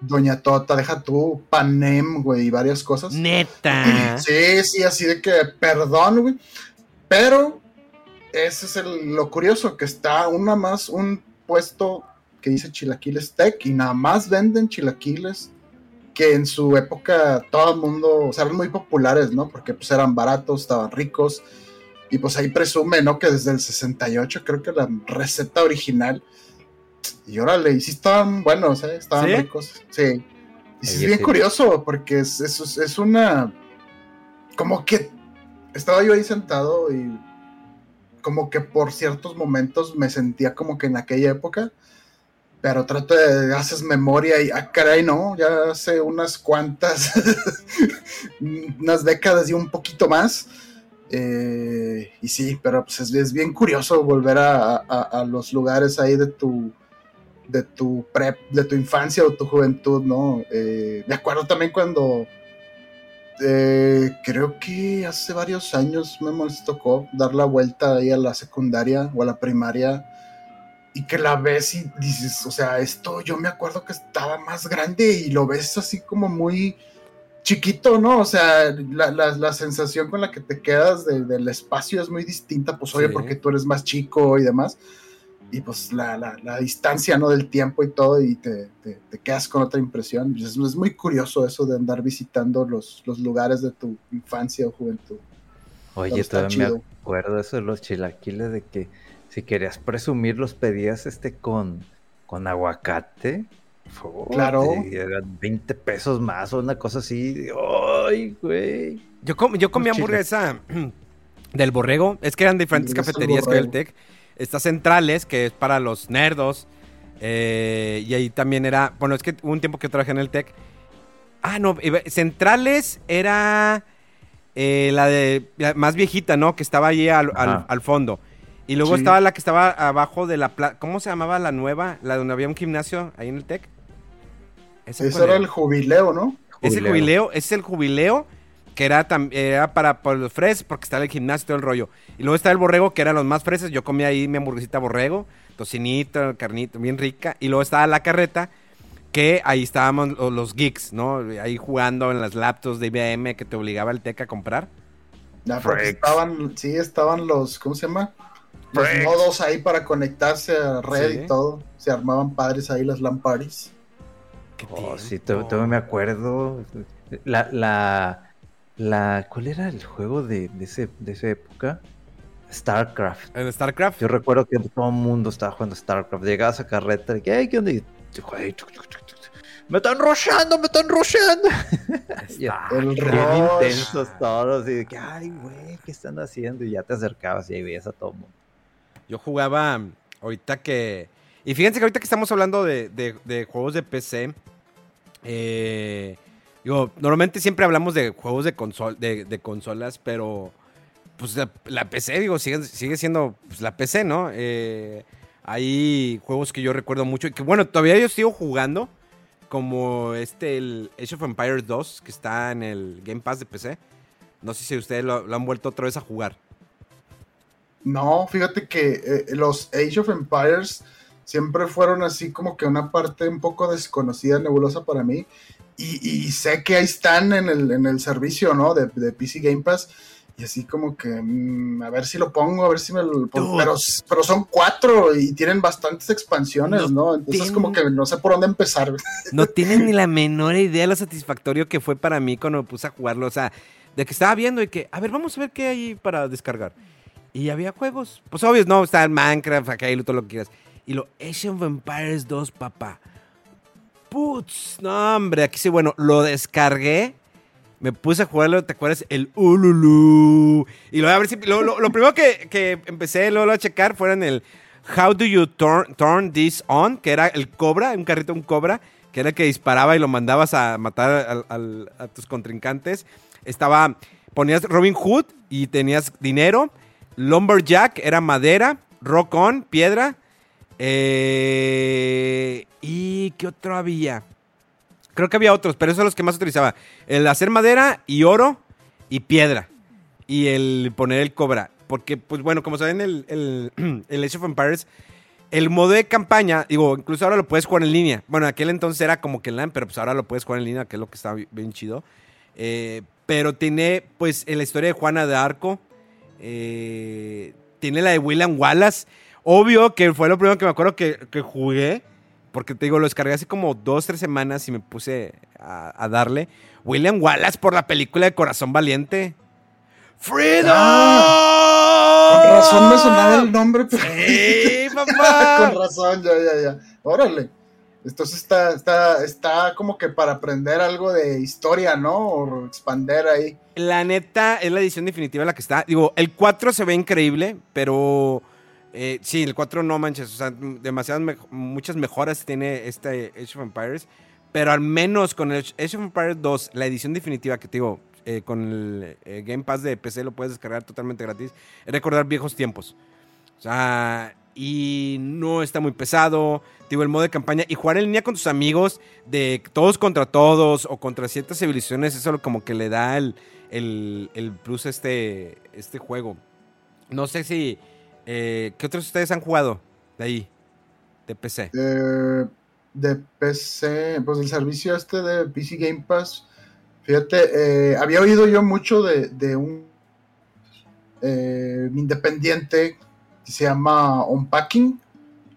Doña Tota, deja tú, Panem, güey, y varias cosas. Neta. Sí, sí, así de que, perdón, güey. Pero ese es el, lo curioso, que está una más, un puesto que dice Chilaquiles Tech y nada más venden chilaquiles que en su época todo el mundo, o sea, eran muy populares, ¿no? Porque pues eran baratos, estaban ricos. Y pues ahí presume, ¿no? Que desde el 68 creo que la receta original. Y órale, y sí estaban buenos, ¿eh? Estaban ¿Sí? ricos. Sí. Y sí es bien sí. curioso porque es, es, es una... Como que estaba yo ahí sentado y como que por ciertos momentos me sentía como que en aquella época, pero trato de haces memoria y ah, caray, no, ya hace unas cuantas, unas décadas y un poquito más. eh, y sí, pero pues es, es bien curioso volver a, a- los lugares ahí de tu de tu prep, de tu infancia o tu juventud, ¿no? Eh, me acuerdo también cuando eh, creo que hace varios años me tocó dar la vuelta ahí a la secundaria o a la primaria y que la ves y dices, o sea, esto yo me acuerdo que estaba más grande y lo ves así como muy chiquito, ¿no? O sea, la, la- la sensación con la que te quedas de- del espacio es muy distinta, pues obvio Sí. porque tú eres más chico y demás. Y pues la, la- la distancia, ¿no? Del tiempo y todo, y te, te- te quedas con otra impresión. Es, es muy curioso eso de andar visitando los, los lugares de tu infancia o juventud. Oye, todavía me acuerdo eso de los chilaquiles de que si querías presumir los pedías este con, con aguacate. Claro. Eran 20 pesos más o una cosa así. Ay, güey. Yo, com- yo comí hamburguesa del borrego. Es que eran diferentes cafeterías que el. TEC. Está Centrales, que es para los nerdos. eh, y ahí también era. Bueno, es que hubo un tiempo que trabajé en el TEC. Ah, no. Centrales era eh, la de. la más viejita, ¿no? Que estaba ahí al, al fondo. Y luego Sí. estaba la que estaba abajo de la plaza. ¿Cómo se llamaba la nueva? La donde había un gimnasio ahí en el TEC. ¿Esa Ese era el jubileo, ¿no? es el Jubileo. es el jubileo que era, tam- era para, para los fresas porque estaba el gimnasio y todo el rollo. Y luego está el borrego que eran los más fresas. Yo comía ahí mi hamburguesita borrego, tocinito, carnito, bien rica. Y luego estaba la carreta que ahí estábamos lo- los geeks, ¿no? Ahí jugando en las laptops de IBM que te obligaba el TEC a comprar. Ya, estaban, sí, estaban los, ¿cómo se llama? Los nodos ahí para conectarse a red Sí. y todo. Se armaban padres ahí las lamparis. ¿Qué Oh, sí, todavía me acuerdo. La, la, la, ¿cuál era el juego de, de, ese, de esa época? StarCraft. En StarCraft. Yo recuerdo que todo el mundo estaba jugando StarCraft. Llegabas a carreta y que, "Ey, ¿qué onda? Y, me están rusheando, me están rusheando. Ya, El bien intensos todos. Y de que, ay, güey, ¿qué están haciendo? Y ya te acercabas y ahí veías a todo el mundo. Yo jugaba ahorita que. Y fíjense que ahorita que estamos hablando de, de- de juegos de PC. eh, digo, normalmente siempre hablamos de juegos de, consol, de, consolas, pero. Pues la, la PC, digo, sigue, sigue siendo pues, la PC, ¿no? Eh, hay juegos que yo recuerdo mucho y que, bueno, todavía yo sigo jugando. Como este, el Age of Empires 2, que está en el Game Pass de PC. No sé si ustedes lo- lo han vuelto otra vez a jugar. No, fíjate que eh, los Age of Empires siempre fueron así como que una parte un poco desconocida, nebulosa para mí. Y, y sé que ahí están en el, en el servicio, ¿no? De, de PC Game Pass. Y así como que, mm, a ver si lo pongo, a ver si me lo pongo. Dude. Pero, pero son cuatro y tienen bastantes expansiones, No ¿no? Entonces tienen- como que no sé por dónde empezar. No tienen ni la menor idea de lo satisfactorio que fue para mí cuando me puse a jugarlo. O sea, de que estaba viendo y que, a ver, vamos a ver qué hay para descargar. Y había juegos. Pues obvio, no, está Minecraft, acá y todo lo que quieras. Y lo Age of Empires 2, papá. Putz, no, hombre, aquí sí, bueno, lo descargué. Me puse a jugarlo, ¿te acuerdas? El Ululu. Y luego, a ver si. Lo, primero que, que empecé luego, a checar fueron el How do you turn, turn this on? Que era el cobra, un carrito, un cobra, que era el que disparaba y lo mandabas a matar a tus contrincantes. Estaba ponías Robin Hood y tenías dinero. Lumberjack era madera. Rock on, piedra. Eh, ¿Y qué otro había? Creo que había otros, pero esos son los que más utilizaba. El hacer madera y oro y piedra. Y el poner el cobra. Porque, pues bueno, como saben, el, el, el Age of Empires, el modo de campaña, digo, incluso ahora lo puedes jugar en línea. Bueno, en aquel entonces era como que LAN, pero pues ahora lo puedes jugar en línea, que es lo que está bien chido. Eh, pero tiene, pues, en la historia de Juana de Arco, eh, tiene la de William Wallace. Obvio que fue lo primero que me acuerdo que, que jugué. Porque te digo, lo descargué hace como dos, tres semanas y me puse a, a darle. William Wallace por la película de Corazón Valiente. ¡Freedom! Ah, Con razón me sonaba el nombre, pero. Sí, papá. Con razón, ya, ya, ya. Órale. Entonces está, está, está como que para aprender algo de historia, ¿no? O expander ahí. La neta es la edición definitiva la que está. Digo, el 4 se ve increíble, pero eh, sí, el 4 no manches. O sea, demasiadas, muchas mejoras tiene este Age of Empires. Pero al menos con el Age of Empires 2, la edición definitiva que te digo, eh, con el eh, Game Pass de PC lo puedes descargar totalmente gratis, es recordar viejos tiempos. O sea, y no está muy pesado. Digo, el modo de campaña y jugar en línea con tus amigos de todos contra todos o contra ciertas civilizaciones, eso como que le da el, el, el plus a este, este juego. No sé si. eh, ¿Qué otros ustedes han jugado de ahí? De PC. Eh, de PC, pues el servicio este de PC Game Pass. Fíjate, eh, había oído yo mucho de, de un independiente se llama Unpacking.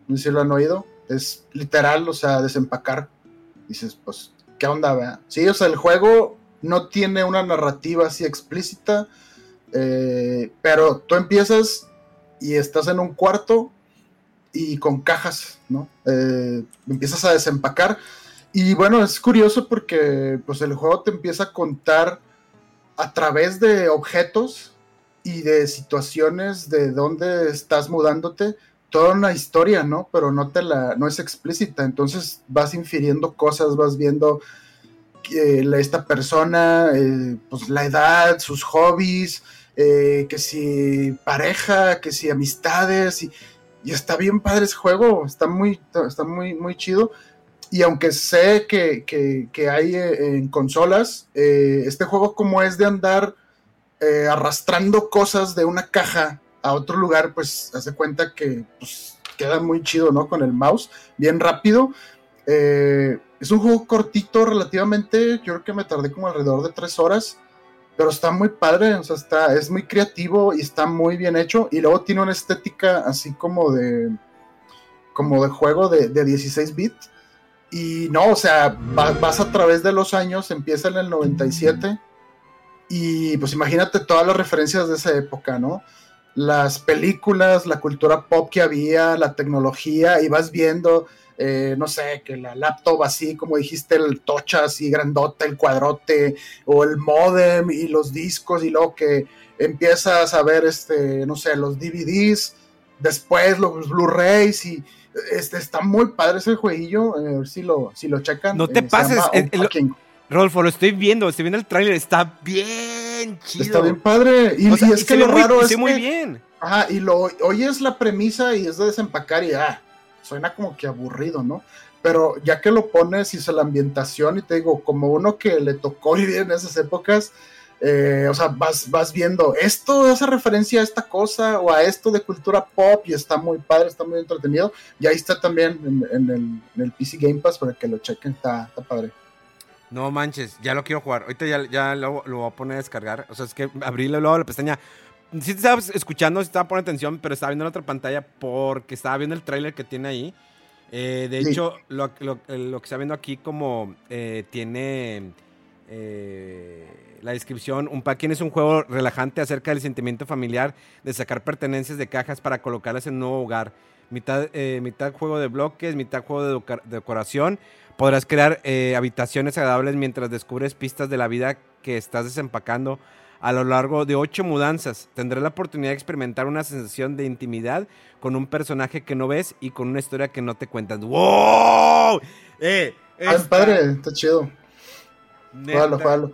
No sé si lo han oído. Es literal, o sea, desempacar. Dices, pues, ¿qué onda, vea? Sí, o sea, el juego no tiene una narrativa así explícita. eh, pero tú empiezas y estás en un cuarto y con cajas, ¿no? Eh, empiezas a desempacar. Y bueno, es curioso porque pues el juego te empieza a contar a través de objetos y de situaciones de dónde estás mudándote toda una historia, ¿no? Pero no te la no es explícita, entonces vas infiriendo cosas, vas viendo la- esta persona, eh, pues la edad, sus hobbies, eh, que si pareja, que si amistades y está bien padre ese juego, está muy, está muy, muy chido. Y aunque sé que, que- hay eh, en consolas, eh, este juego como es de andar eh, arrastrando cosas de una caja a otro lugar, pues hace cuenta que pues, queda muy chido, ¿no? Con el mouse, bien rápido. Eh, es un juego cortito relativamente, yo creo que me tardé como alrededor de tres horas pero está muy padre, o sea, está, es muy creativo y está muy bien hecho. Y luego tiene una estética así como de, como de juego de, de 16 bits. Y no, o sea, va- vas a través de los años, empieza en el 97. Y pues imagínate todas las referencias de esa época, ¿no? Las películas, la cultura pop que había, la tecnología, y vas viendo, eh, no sé, que la laptop así, como dijiste, el tocha así grandota, el cuadrote, o el modem y los discos, y luego que empiezas a ver, este, no sé, los DVDs, después los Blu-rays, y este, está muy padre ese jueguillo, eh, a ver si lo, si lo checan. No te eh, se pases, el- el- Unpacking. Rolfo, lo estoy viendo, estoy viendo el tráiler, está bien chido. Está bien padre, y, O sea, y es y que lo raro es muy que- bien. Ajá, y lo oyes la premisa y es de desempacar y ah, suena como que aburrido, ¿no? Pero ya que lo pones y se la ambientación y te digo, como uno que le tocó vivir en esas épocas, eh, o sea, vas, vas viendo, esto hace referencia a esta cosa o a esto de cultura pop y está muy padre, está muy entretenido. Y ahí está también en, en el, en el PC Game Pass para que lo chequen, está, está padre. No manches, ya lo quiero jugar. Ahorita ya, ya lo, lo voy a poner a descargar. O sea, es que abrí luego la pestaña. Sí te estaba escuchando, sí estaba poniendo atención, pero estaba viendo la otra pantalla porque estaba viendo el tráiler que tiene ahí. Eh, de Sí. hecho, lo, lo- lo que está viendo aquí como eh, tiene eh, la descripción, un packing es un juego relajante acerca del sentimiento familiar de sacar pertenencias de cajas para colocarlas en un nuevo hogar. Mitad, eh, mitad juego de bloques, mitad juego de decoración. Podrás crear eh, habitaciones agradables mientras descubres pistas de la vida que estás desempacando a lo largo de ocho mudanzas. Tendrás la oportunidad de experimentar una sensación de intimidad con un personaje que no ves y con una historia que no te cuentan. ¡Wow! Eh, Ah, está padre, está chido. neta. Juégalo, juégalo.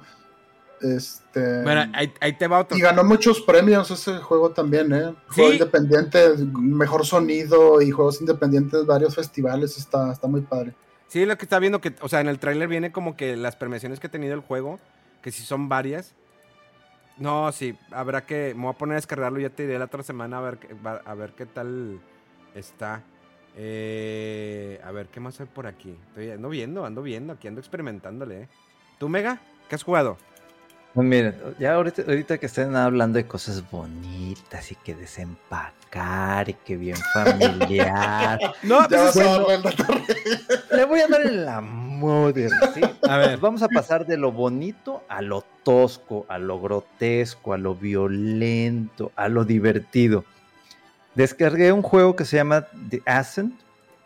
Este, Bueno, ahí, ahí te va otro. y ganó muchos premios ese juego también, ¿eh? Juego Sí. independiente, mejor sonido y juegos independientes, varios festivales, está, está muy padre. Sí, lo que está viendo que, o sea, en el tráiler viene como que las premiaciones que ha tenido el juego, que si son varias. No, sí, habrá que, me voy a poner a descargarlo, ya te diré la otra semana a ver, a ver qué tal está. Eh, a ver, ¿qué más hay por aquí? Estoy, ando viendo, ando viendo, aquí ando experimentándole. ¿eh? ¿Tú, Mega? ¿Qué has jugado? Pues miren, ya ahorita, ahorita que estén hablando de cosas bonitas y que desempacar y que bien familiar, No, Ya pues, vas a bueno. el le voy a dar en la madre, ¿sí? a ver, Vamos a pasar de lo bonito a lo tosco, a lo grotesco, a lo violento, a lo divertido. Descargué un juego que se llama The Ascent.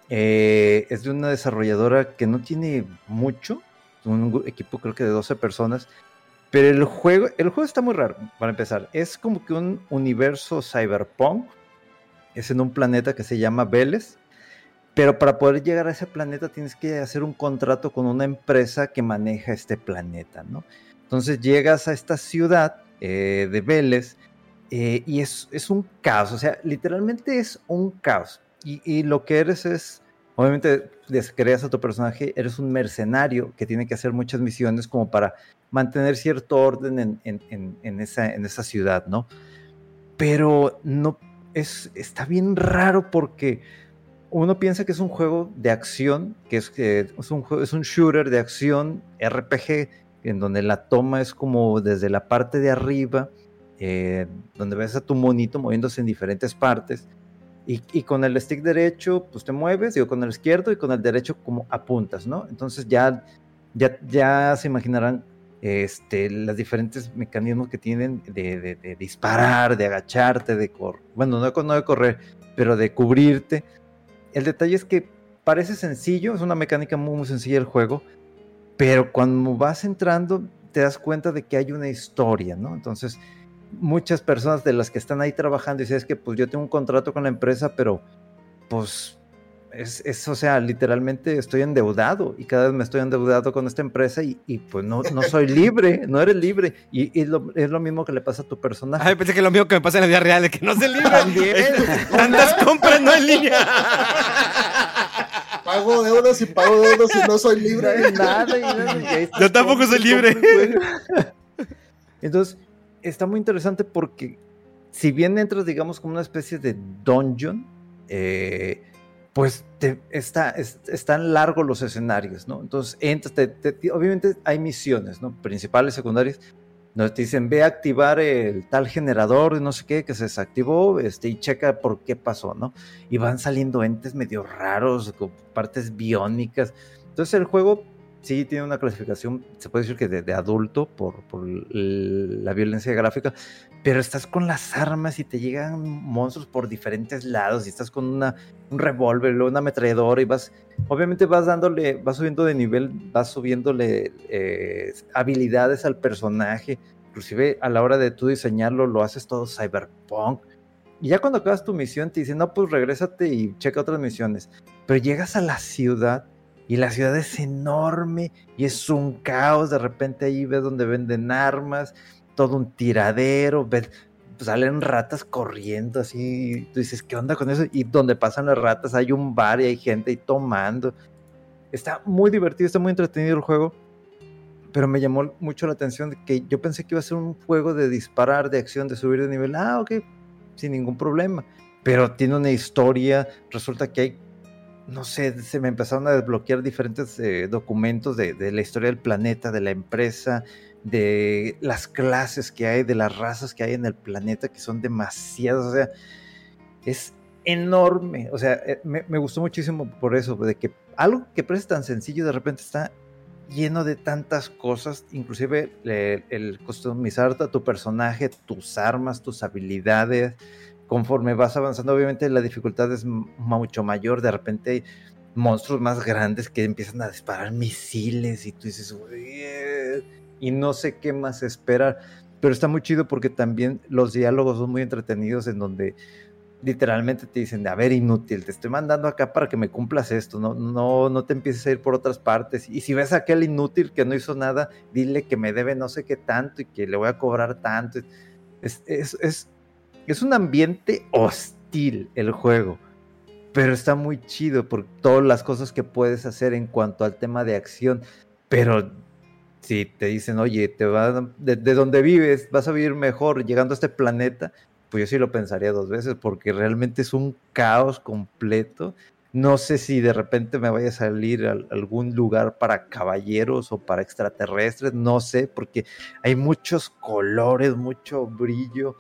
eh, es de una desarrolladora que no tiene mucho, un equipo creo que de 12 personas. Pero el juego, el juego está muy raro, para empezar. Es como que un universo cyberpunk. Es en un planeta que se llama Vélez. Pero para poder llegar a ese planeta tienes que hacer un contrato con una empresa que maneja este planeta, ¿no? Entonces llegas a esta ciudad eh, de Vélez eh, y es, es un caos, o sea, literalmente es un caos. Y, y lo que eres es, obviamente, descreas a tu personaje, eres un mercenario que tiene que hacer muchas misiones como para mantener cierto orden en, en- en- en esa, en esa ciudad, ¿no? Pero no, es, está bien raro porque uno piensa que es un juego de acción, que es, que es, un, es un shooter de acción RPG, en donde la toma es como desde la parte de arriba, eh, donde ves a tu monito moviéndose en diferentes partes. Y, y con el stick derecho, pues te mueves, digo, con el izquierdo y con el derecho como apuntas, ¿no? Entonces ya, ya, ya se imaginarán este, los diferentes mecanismos que tienen de, de- de disparar, de agacharte, de correr, bueno, no, no de correr, pero de cubrirte. El detalle es que parece sencillo, es una mecánica muy, muy sencilla el juego, pero cuando vas entrando te das cuenta de que hay una historia, ¿no? Entonces, muchas personas de las que están ahí trabajando dicen, es que pues yo tengo un contrato con la empresa, pero pues es, es, o sea, literalmente estoy endeudado y cada vez me estoy endeudado con esta empresa y, y, pues no, no soy libre, no eres libre. Y, y lo, es lo mismo que le pasa a tu personaje. Ay, pensé que lo mío que me pasa en la vida real, de que no se libre. También. Tantas compras no en línea. Pago deudas y pago deudas y no soy libre. Nada, y nada, y ahí Yo tampoco soy libre. Entonces, está muy interesante porque si bien entras, digamos, como una especie de dungeon, eh, pues está, es- están largos los escenarios, ¿no? Entonces, entras, te- te- obviamente hay misiones, ¿no? Principales, secundarias, te dicen, ve a activar el tal generador no sé qué, que se desactivó, este, y checa por qué pasó, ¿no? Y van saliendo entes medio raros, con partes biónicas. Entonces, el juego sí tiene una clasificación, se puede decir que de, de adulto por, por la violencia gráfica, pero estás con las armas y te llegan monstruos por diferentes lados y estás con una, un revólver, luego una ametralladora y vas, obviamente vas dándole, vas subiendo de nivel, vas subiéndole eh, habilidades al personaje, inclusive a la hora de tú diseñarlo lo haces todo cyberpunk. Y ya cuando acabas tu misión te dicen, no, pues regrésate y checa otras misiones. Pero llegas a la ciudad y la ciudad es enorme y es un caos. De repente ahí ves donde venden armas, todo un tiradero, ves, salen ratas corriendo así. y tú dices, ¿qué onda con eso? Y donde pasan las ratas hay un bar y hay gente ahí tomando. Está muy divertido, está muy entretenido el juego. Pero me llamó mucho la atención que yo pensé que iba a ser un juego de disparar, de acción, de subir de nivel. Ah, ok, sin ningún problema. Pero tiene una historia, resulta que hay no sé, se me empezaron a desbloquear diferentes eh, documentos de, de, la historia del planeta, de la empresa, de las clases que hay, de las razas que hay en el planeta, que son demasiadas, o sea, es enorme, o sea, eh, me, me, gustó muchísimo por eso, de que algo que parece tan sencillo de repente está lleno de tantas cosas, inclusive el, el customizar tu personaje, tus armas, tus habilidades, conforme vas avanzando, obviamente la dificultad es mucho mayor. De repente hay monstruos más grandes que empiezan a disparar misiles y tú dices, y no sé qué más esperar. Pero está muy chido porque también los diálogos son muy entretenidos en donde literalmente te dicen, a ver, inútil, te estoy mandando acá para que me cumplas esto, no, no, no te empieces a ir por otras partes. Y si ves a aquel inútil que no hizo nada, dile que me debe no sé qué tanto y que le voy a cobrar tanto. Es, es un ambiente hostil el juego, pero está muy chido por todas las cosas que puedes hacer en cuanto al tema de acción. Pero si te dicen, oye, te va de, de donde vives, vas a vivir mejor llegando a este planeta, pues yo sí lo pensaría dos veces porque realmente es un caos completo. No sé si de repente me vaya a salir a algún lugar para caballeros o para extraterrestres, no sé, porque hay muchos colores, mucho brillo.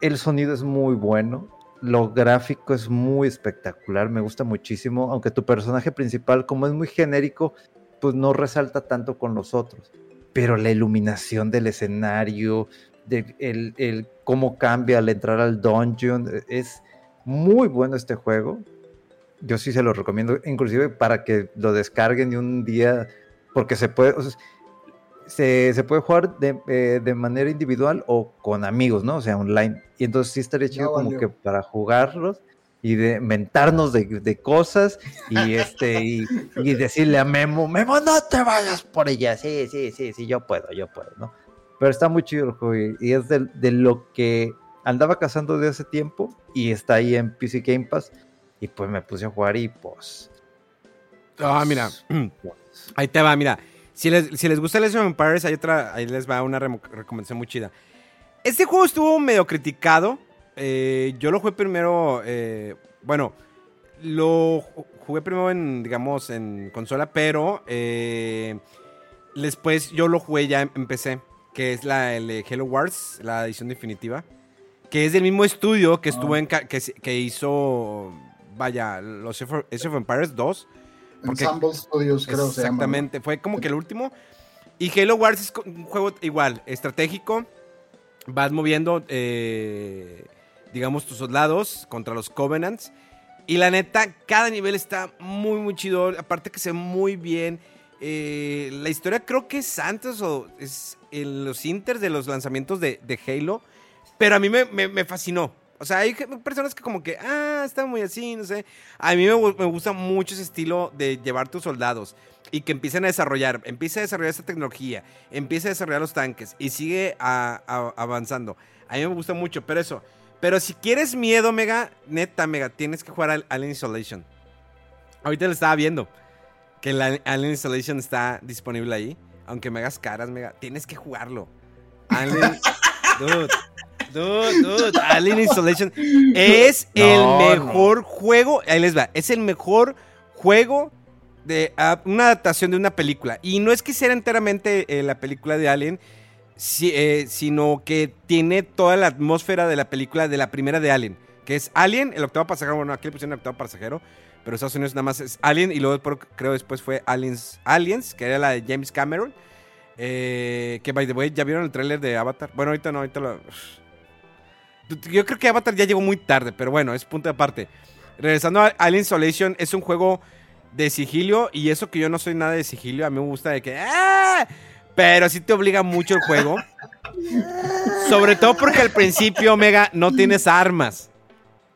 El sonido es muy bueno, lo gráfico es muy espectacular, me gusta muchísimo, aunque tu personaje principal, como es muy genérico, pues no resalta tanto con los otros. Pero la iluminación del escenario, de el, cómo cambia al entrar al dungeon. Es muy bueno este juego. Yo sí se lo recomiendo, inclusive para que lo descarguen y un día, porque se puede, se, se, puede jugar de, eh, de, manera individual o con amigos, ¿no? O sea, online. Y entonces sí estaría chido no, como valió. que para jugarlos y de mentarnos de, de cosas y este y, y, decirle a Memo, Memo, no te vayas por ella. Sí, sí, sí, sí, yo puedo, yo puedo, ¿no? Pero está muy chido el juego y es de, de, lo que andaba cazando de hace tiempo y está ahí en PC Game Pass. Y pues me puse a jugar y pues. Ah, mira. Pues, ahí te va, mira. Si les, si les gusta of Empires, hay otra, ahí les va una recomendación muy chida. Este juego estuvo medio criticado. Eh, yo lo jugué primero. Eh, bueno, lo jugué primero en, digamos, en consola, pero eh, después yo lo jugué ya en PC que es la el Hello Wars, la edición definitiva, que es del mismo estudio que estuvo oh. en que, que, hizo vaya, los Age of Empires 2. Porque, Ensemble Studios, creo Exactamente, fue como que el último. Y Halo Wars es un juego igual, estratégico. Vas moviendo, eh, digamos, tus soldados contra los Covenants. Y la neta, cada nivel está muy, muy chido. Aparte que se ve muy bien. Eh, la historia creo que es antes o es en los inters de los lanzamientos de, de Halo, pero a mí me, me, me, fascinó. O sea, hay personas que como que, ah, está muy así, no sé. A mí me, me, gusta mucho ese estilo de llevar tus soldados y que empiecen a desarrollar, empiece a desarrollar esta tecnología, empiece a desarrollar los tanques y sigue a, a, avanzando. A mí me gusta mucho, pero eso. Pero si quieres miedo, Mega, neta, Mega, tienes que jugar al Alien Isolation. Ahorita lo estaba viendo, que el Alien Isolation está disponible ahí aunque me hagas caras, mega, tienes que jugarlo. Alien, dude, dude, dude, Alien Installation es no, el mejor no. juego, ahí les va, es el mejor juego de uh, una adaptación de una película. Y no es que sea enteramente eh, la película de Alien, si, eh, sino que tiene toda la atmósfera de la película de la primera de Alien, que es Alien, el octavo pasajero, bueno, aquí le pusieron el octavo pasajero, pero Estados Unidos nada más es Alien y luego creo después fue Aliens, Aliens que era la de James Cameron. Eh, que by the way, ¿ya vieron el tráiler de Avatar? Bueno, ahorita no, ahorita lo... Yo creo que Avatar ya llegó muy tarde, pero bueno, es punto de aparte. Regresando a Alien Isolation, es un juego de sigilio y eso que yo no soy nada de sigilio, a mí me gusta de que... ¡Ah! Pero sí te obliga mucho el juego. Sobre todo porque al principio, Omega, no tienes armas.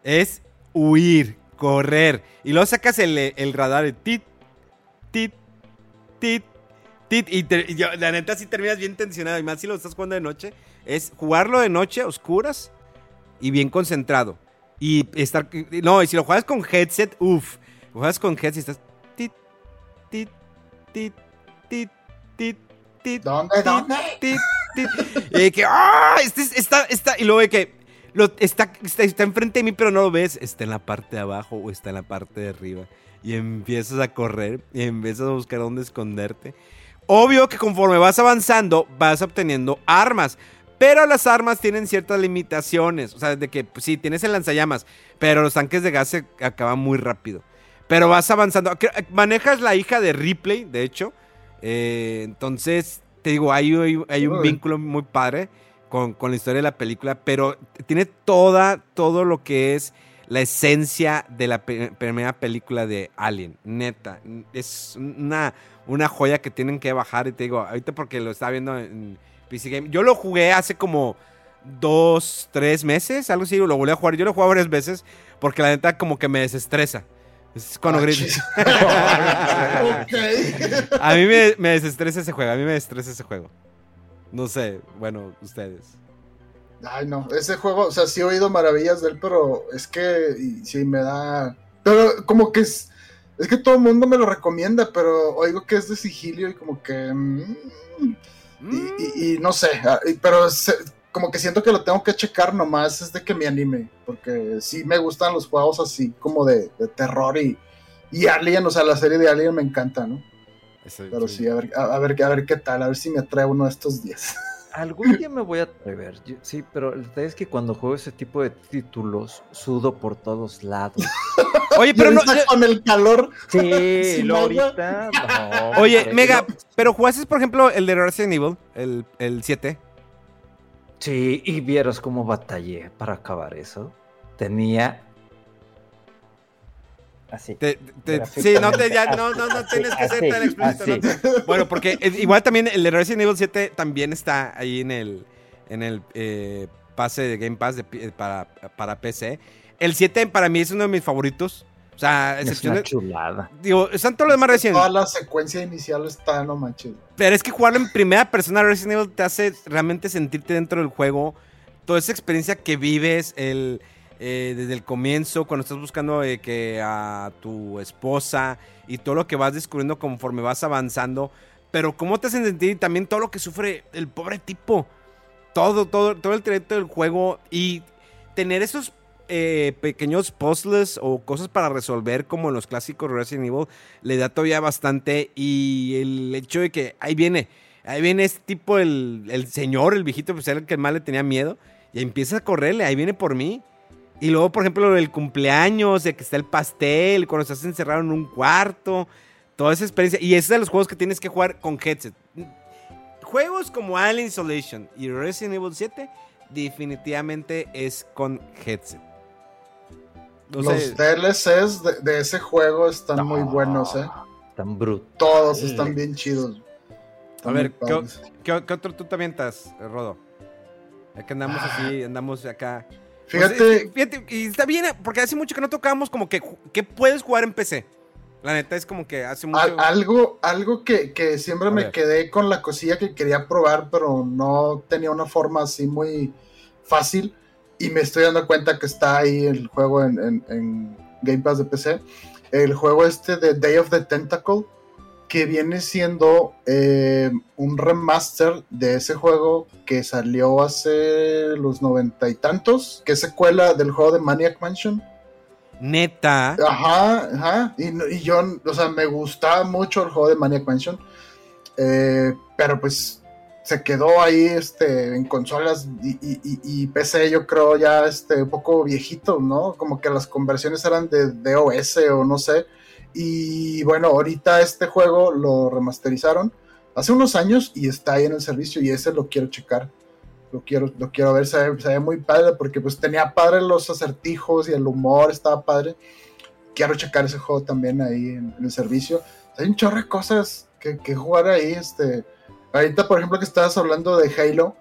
Es huir, correr. Y luego sacas el, el radar de tit, tit, tit, tit. Y, la neta sí terminas bien tensionado. Y más si lo estás jugando de noche. Es jugarlo de noche, oscuras y bien concentrado. Y estar. No, y si lo juegas con headset, uff. Lo juegas con headset y estás. Tit, tit, tit, tit, tit, tit. ¿Dónde? ¿Dónde? Tit, tit. y que. ¡Ah! Este, está, está. Y luego de que. Lo, está, está, está, enfrente de mí, pero no lo ves. Está en la parte de abajo o está en la parte de arriba. Y empiezas a correr y empiezas a buscar dónde esconderte. Obvio que conforme vas avanzando, vas obteniendo armas. Pero las armas tienen ciertas limitaciones. O sea, de que pues, sí, tienes el lanzallamas. Pero los tanques de gas se acaban muy rápido. Pero vas avanzando. Manejas la hija de Ripley, de hecho. Eh, entonces, te digo, hay, hay, hay un vínculo muy padre con, con, la historia de la película, pero tiene toda, todo lo que es la esencia de la pe primera película de Alien, neta. Es una, una joya que tienen que bajar y te digo, ahorita porque lo estaba viendo en PC Game. Yo lo jugué hace como dos, tres meses, algo así, lo volví a jugar. Yo lo he jugado varias veces porque la neta como que me desestresa. Es cuando Ah, grito. A mí me, me desestresa ese juego, a mí me desestresa ese juego. No sé, bueno, ustedes. Ay, no, ese juego, o sea, sí he oído maravillas de él, pero es que y, sí me da. Pero como que es. Es que todo el mundo me lo recomienda, pero oigo que es de sigilio y como que. Mm, y, y- y no sé, ah, pero se- como que siento que lo tengo que checar nomás, es de que me anime, porque sí me gustan los juegos así como de, de terror y, y Alien, o sea, la serie de Alien me encanta, ¿no? Pero sí, a ver, a, a ver, a ver qué tal, a ver si me atrae uno de estos días. Algún día me voy a atrever. yo- sí, pero el detalle es que cuando juego ese tipo de títulos, sudo por todos lados. Oye, pero no. con el calor, Sí, lo ahorita. no, Oye, hombre, Mega, no. pero jugaste, por ejemplo, el de Resident Evil, el, el 7. Sí, y vieras cómo batallé para acabar eso. Tenía. Así. Te- te- sí, no, te, ya, no, no, no tienes que ser tan explícito. no Bueno, porque igual también el de Resident Evil 7 también está ahí en el, en el eh, pase de Game Pass de para, para PC. El 7 para mí es uno de mis favoritos. O sea, Es excepción una chulada. digo, están todos los demás Resident toda la secuencia inicial está, no manches. Pero es que jugarlo en primera persona Resident Evil te hace realmente sentirte dentro del juego. Toda esa experiencia que vives el, eh, desde el comienzo, cuando estás buscando eh, que a tu esposa y todo lo que vas descubriendo conforme vas avanzando. Pero cómo te hacen sentir y también todo lo que sufre el pobre tipo. Todo, todo, todo el trayecto del juego y tener esos eh, pequeños puzzles o cosas para resolver como en los clásicos Resident Evil le da todavía bastante y el hecho de que ahí viene, ahí viene este tipo, el, el señor, el viejito, pues era el que más le tenía miedo y empieza a correrle, ahí viene por mí. Y luego, por ejemplo, el cumpleaños, de que está el pastel, cuando estás encerrado en un cuarto, toda esa experiencia. Y ese es de los juegos que tienes que jugar con headset. Juegos como Alien Isolation y Resident Evil 7 definitivamente es con headset. No Los sé, DLCs de, de ese juego están muy buenos, ¿eh? Tan bruto. Todos están bien chidos. A Están ver, ¿qué, padres. qué- qué otro tú te avientas, eh, Rodo? Es que andamos así, andamos acá. Fíjate, Pues, fíjate, y está bien, porque hace mucho que no tocamos como que, que puedes jugar en PC. La neta es como que hace mucho... al- algo, algo que, que siempre me quedé con la cosilla que quería probar, pero no tenía una forma así muy fácil. Y me estoy dando cuenta que está ahí el juego en, en- en Game Pass de PC. El juego este de Day of the Tentacle, que viene siendo eh, un remaster de ese juego que salió hace los noventa y tantos, que es secuela del juego de Maniac Mansion. Neta. Ajá, ajá. Y, y yo, o sea, me gustaba mucho el juego de Maniac Mansion. eh, pero pues se quedó ahí este, en consolas y, y- y- y PC, yo creo ya este, un poco viejito, ¿no? Como que las conversiones eran de DOS o no sé. Y bueno, ahorita este juego lo remasterizaron hace unos años y está ahí en el servicio y ese lo quiero checar. Lo quiero, lo quiero ver, se ve, muy padre porque pues tenía padre los acertijos y el humor estaba padre. Quiero checar ese juego también ahí en, en el servicio. Hay un chorro de cosas que, que jugar ahí. Este. Ahorita, por ejemplo, que estabas hablando de Halo,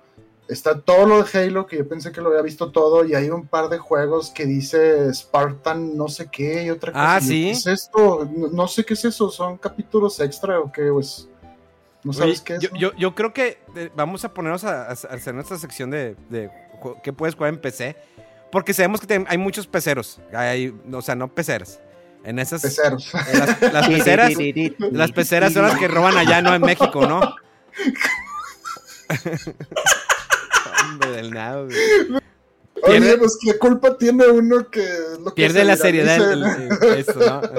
está todo lo de Halo, que yo pensé que lo había visto todo, y hay un par de juegos que dice Spartan no sé qué y otra cosa. Ah, ¿sí? ¿Qué es esto? No, no sé qué es eso, son capítulos extra o qué, pues. ¿No sabes Oye, qué es? yo, no? yo, yo creo que eh, vamos a ponernos a, a hacer nuestra sección de, qué puedes jugar en PC. Porque sabemos que hay muchos peceros. Hay, o sea, no peceras. En esas. Peceros. en las, las peceras. Las peceras son las que roban allá, ¿no? En México, ¿no? Hombre del nada, güey. Oye, pues qué culpa tiene uno que lo que Pierde se la seriedad. el-.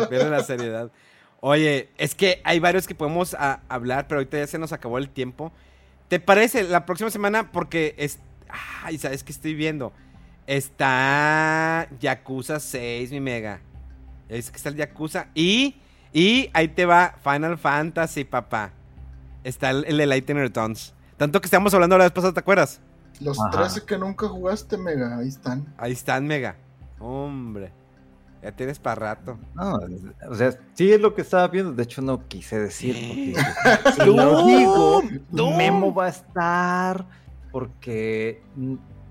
Pierde la seriedad. Oye, es que hay varios que podemos a- hablar, pero ahorita ya se nos acabó el tiempo. ¿Te parece la próxima semana? Porque es. Ay, ¿sabes qué estoy viendo? Está Yakuza 6, mi mega. Es que está el Yakuza. Y. Y ahí te va Final Fantasy, papá. Está el, el de Lightning Returns. Tanto que estamos hablando la vez pasada, ¿te acuerdas? Los Ajá. 13 que nunca jugaste, mega, ahí están. Ahí están, mega. Hombre. Ya tienes para rato. No, o sea, sí es lo que estaba viendo. De hecho, no quise decir. Porque si ¡No! lo digo, ¡No! Memo va a estar. Porque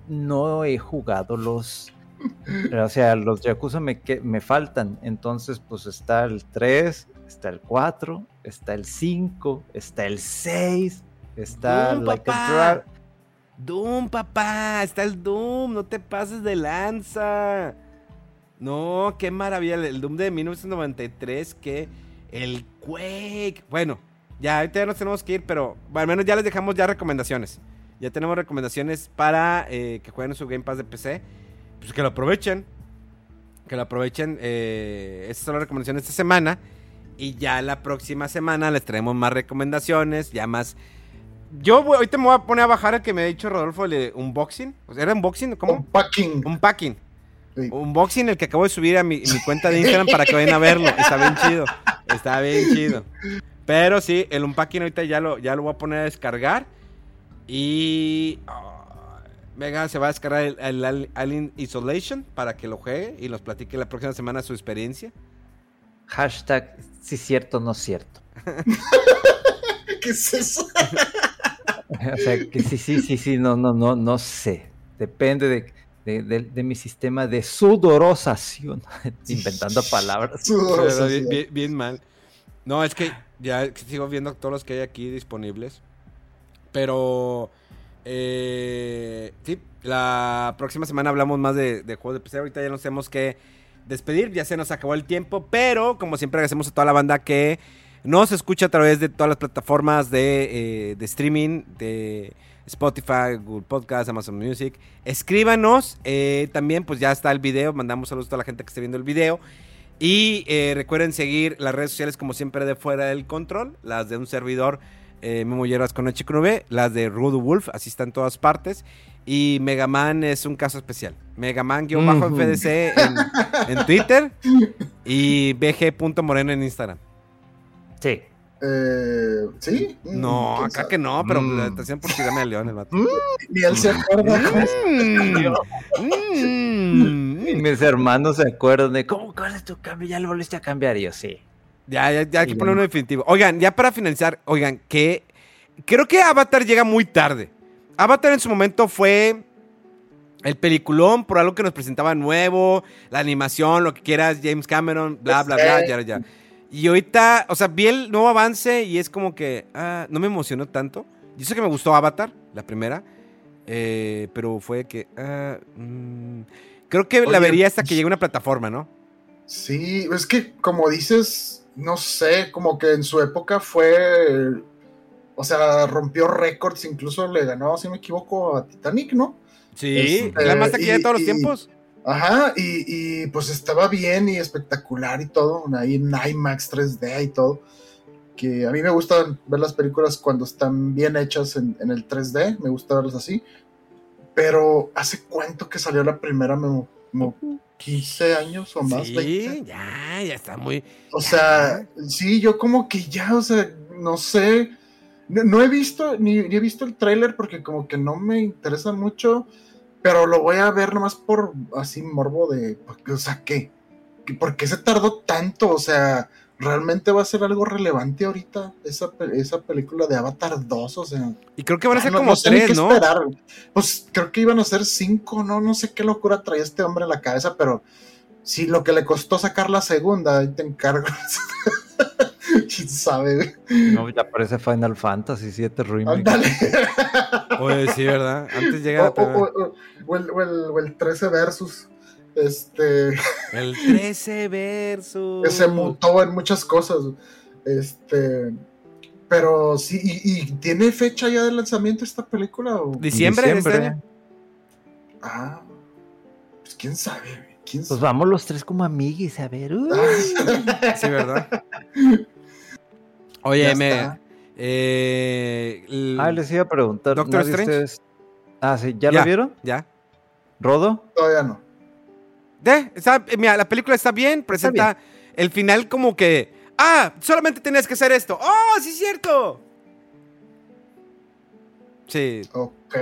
no he jugado los. O sea, los Yakuza me, que- me faltan. Entonces, pues está el 3, está el 4, está el 5, está el 6, está Doom, Like a papá. Doom, papá, está el Doom, no te pases de lanza. No, qué maravilla, el Doom de 1993, que el Quake. Bueno, ya ahorita ya nos tenemos que ir, pero al menos ya les dejamos ya recomendaciones. Ya tenemos recomendaciones para eh, que jueguen su Game Pass de PC. Pues que lo aprovechen. Que lo aprovechen. eh, estas son las recomendaciones de esta semana. Y ya la próxima semana les traemos más recomendaciones, ya más yo voy- ahorita me voy a poner a bajar el que me ha dicho Rodolfo, el de unboxing. O sea, ¿Era unboxing? ¿Cómo? Unpacking. Unpacking. Sí. Unboxing, el que acabo de subir a mi, mi cuenta de Instagram para que vayan a verlo. Está bien chido. Está bien chido. Pero sí, el unpacking ahorita ya lo, ya lo voy a poner a descargar. Y. venga, se va a descargar el, el Al- Alien Isolation para que lo juegue y nos platique la próxima semana su experiencia. Hashtag sí cierto, no cierto. ¿Qué es eso? O sea, que sí, sí, sí, sí, no, no, no, no sé. Depende de, de, de- de mi sistema de sudorosación. Inventando palabras. Sudor, Pero sí, bien, sí. bien- bien mal. No, es que ya sigo viendo todos los que hay aquí disponibles. Pero. eh, sí, la próxima semana hablamos más de, de juegos de PC. Ahorita ya nos tenemos que despedir. Ya se nos acabó el tiempo. Pero, como siempre, agradecemos a toda la banda que nos escucha a través de todas las plataformas de, eh, de streaming, de Spotify, Google Podcast, Amazon Music. Escríbanos. eh, también, pues ya está el video. Mandamos saludos a toda la gente que esté viendo el video. Y eh, recuerden seguir las redes sociales como siempre de Fuera del Control, las de un servidor eh, Memo Hierbas con H. Nube, las de Rudo Wolf, así está en todas partes. Y Megaman es un caso especial. Megaman-FDC en, en Twitter y bg.moreno en Instagram. Sí. Eh, ¿Sí? Mm, No, quién acá sabe. que no, pero Mm. la estación por tirarme al león el vato. Ni él se acuerda. Mm, Y mm. mis hermanos se acuerdan de cómo cuál es tu cambio, ya lo volviste a cambiar. Y yo sí. Ya, ya, ya hay que poner uno definitivo. Oigan, ya para finalizar, oigan, que creo que Avatar llega muy tarde. Avatar en su momento fue el peliculón por algo que nos presentaba nuevo, la animación, lo que quieras, James Cameron, bla, bla, bla, ya, ya. Y ahorita, o sea, vi el nuevo avance y es como que ah, no me emocionó tanto. Yo sé que me gustó Avatar, la primera, eh, pero fue que... ah, mm, creo que la vería hasta que llegue a una plataforma, ¿no? Sí, es que como dices, no sé, como que en su época fue, o sea, rompió récords, incluso le ganó, si me equivoco, a Titanic, ¿no? Sí, Este, la más taquilla de y- todos los y- tiempos. Ajá, y, y, pues estaba bien y espectacular y todo, ahí en IMAX 3D y todo. Que a mí me gusta ver las películas cuando están bien hechas en, en el 3D, me gusta verlas así. Pero ¿hace cuánto que salió la primera? Como, como 15 años o más, Sí, 20. ya, ya está muy. O sea, sí, yo como que ya, o sea, no sé. No, no he visto, ni, ni he visto el tráiler porque como que no me interesa mucho, pero lo voy a ver nomás por así morbo de, porque, o sea, ¿qué? ¿Qué- ¿Por qué se tardó tanto? O sea, ¿realmente va a ser algo relevante ahorita esa, esa película de Avatar 2? O sea, Y creo que van a ser no- como no tres, qué ¿no? esperar. Pues creo que iban a ser cinco, ¿no? No sé qué locura traía este hombre en la cabeza, pero sí, lo que le costó sacar la segunda, ahí te encargo. ¿Quién sabe? No, ya parece Final Fantasy 7 Remake. Oye, sí, ¿verdad? Antes llega o- o- o- o el, o el- o el 13 versus. Este. el 13 versus. que se mutó en muchas cosas. Este. Pero sí, y, y tiene fecha ya de lanzamiento esta película? o? Diciembre, de este Diciembre. año. Ah, pues quién sabe, güey, quién Pues sabe. vamos los tres como amiguis a ver. uh. Ah, Sí, ¿verdad? Oye, me. Eh, el- Ah, les iba a preguntar. Doctor ¿nadie de Strange. ustedes- Ah, sí, ¿ya, Ya. lo vieron? ¿Ya? ¿Rodo? Todavía no. De, está- mira, la película está bien, presenta el final como que. ¡Ah! Solamente tenías que hacer esto. ¡Oh, sí es cierto! Sí. Ok.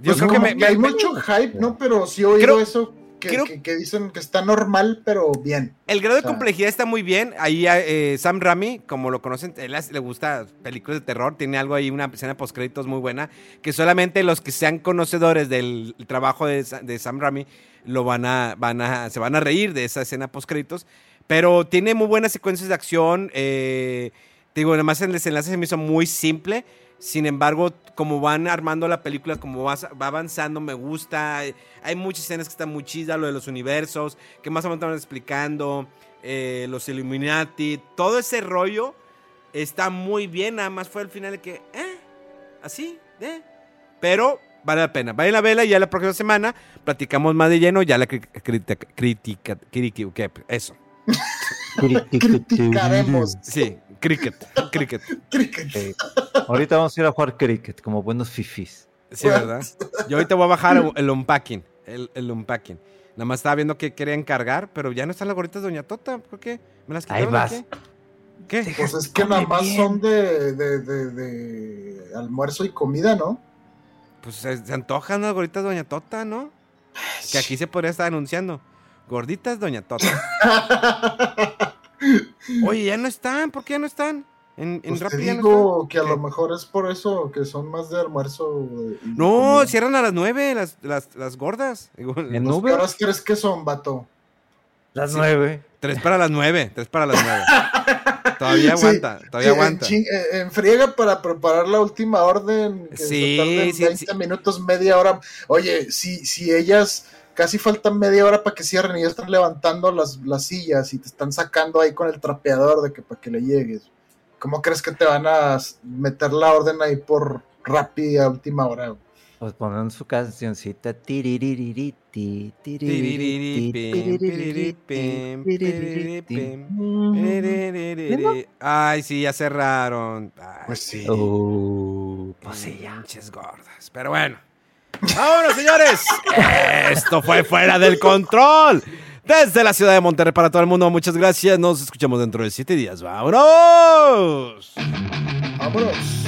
Yo Pues creo que me. hay me- mucho hype, ¿no? Pero sí he oído Creo- eso que, Creo- que- que dicen que está normal, pero bien. El grado de O sea- complejidad está muy bien. Ahí eh, Sam Raimi, como lo conocen, él le gusta películas de terror. Tiene algo ahí, una escena post créditos muy buena. Que solamente los que sean conocedores del trabajo de, de Sam Raimi lo van a, van a, se van a reír de esa escena post créditos. Pero tiene muy buenas secuencias de acción. eh, digo, además el desenlace se me hizo muy simple. Sin embargo, como van armando la película, como va, va avanzando, me gusta. Hay muchas escenas que están muy chidas, lo de los universos, que más o menos estaban explicando, eh, los Illuminati, todo ese rollo está muy bien. Nada más fue al final de que, eh, así, eh. Pero vale la pena. Vayan a verla y ya la próxima semana platicamos más de lleno. Ya la cri- crítica, ¿qué? eso. Criticaremos. Sí, cricket, cricket. Cricket. Eh, ahorita vamos a ir a jugar cricket como buenos fifis. Sí, ¿verdad? Yo ahorita voy a bajar el, unpacking. El, el unpacking. Nada más estaba viendo que querían cargar, pero ya no están las gorritas de Doña Tota. ¿Por qué? ¿Me las Ahí quitaron? vas. o ¿Qué? ¿Qué? Pues es que nada más bien. son de, de, de, de almuerzo y comida, ¿no? Pues se, se antojan las gorditas Doña Tota, ¿no? Que aquí se podría estar anunciando. Gorditas Doña Tota. Oye, ya no están. ¿Por qué ya no están? En, en Pues te no digo están. que a ¿Qué? lo mejor es por eso que son más de almuerzo. No, cierran a las nueve las, las, las gordas. En Uber, ¿Qué horas crees que son, vato? las Sí. nueve. Tres para las nueve. Tres para las nueve. Todavía Sí, aguanta. Todavía Sí, en aguanta. chin- eh, En, friega para preparar la última orden. Que Sí, sí, 20 sí. minutos, media hora. Oye, si, si ellas casi faltan media hora para que cierren y ya están levantando las, las sillas y te están sacando ahí con el trapeador de que para que le llegues. ¿Cómo crees que te van a meter la orden ahí por Rappi a última hora? Pues ponen su cancioncita. Ay, sí, ya cerraron. Ay, Pues sí. Oh, pues sí, ya. Gordas. Pero bueno. Vámonos, señores. Esto fue Fuera del Control. Desde la ciudad de Monterrey para todo el mundo. Muchas gracias. Nos escuchamos dentro de siete días. ¡Vámonos! Vámonos.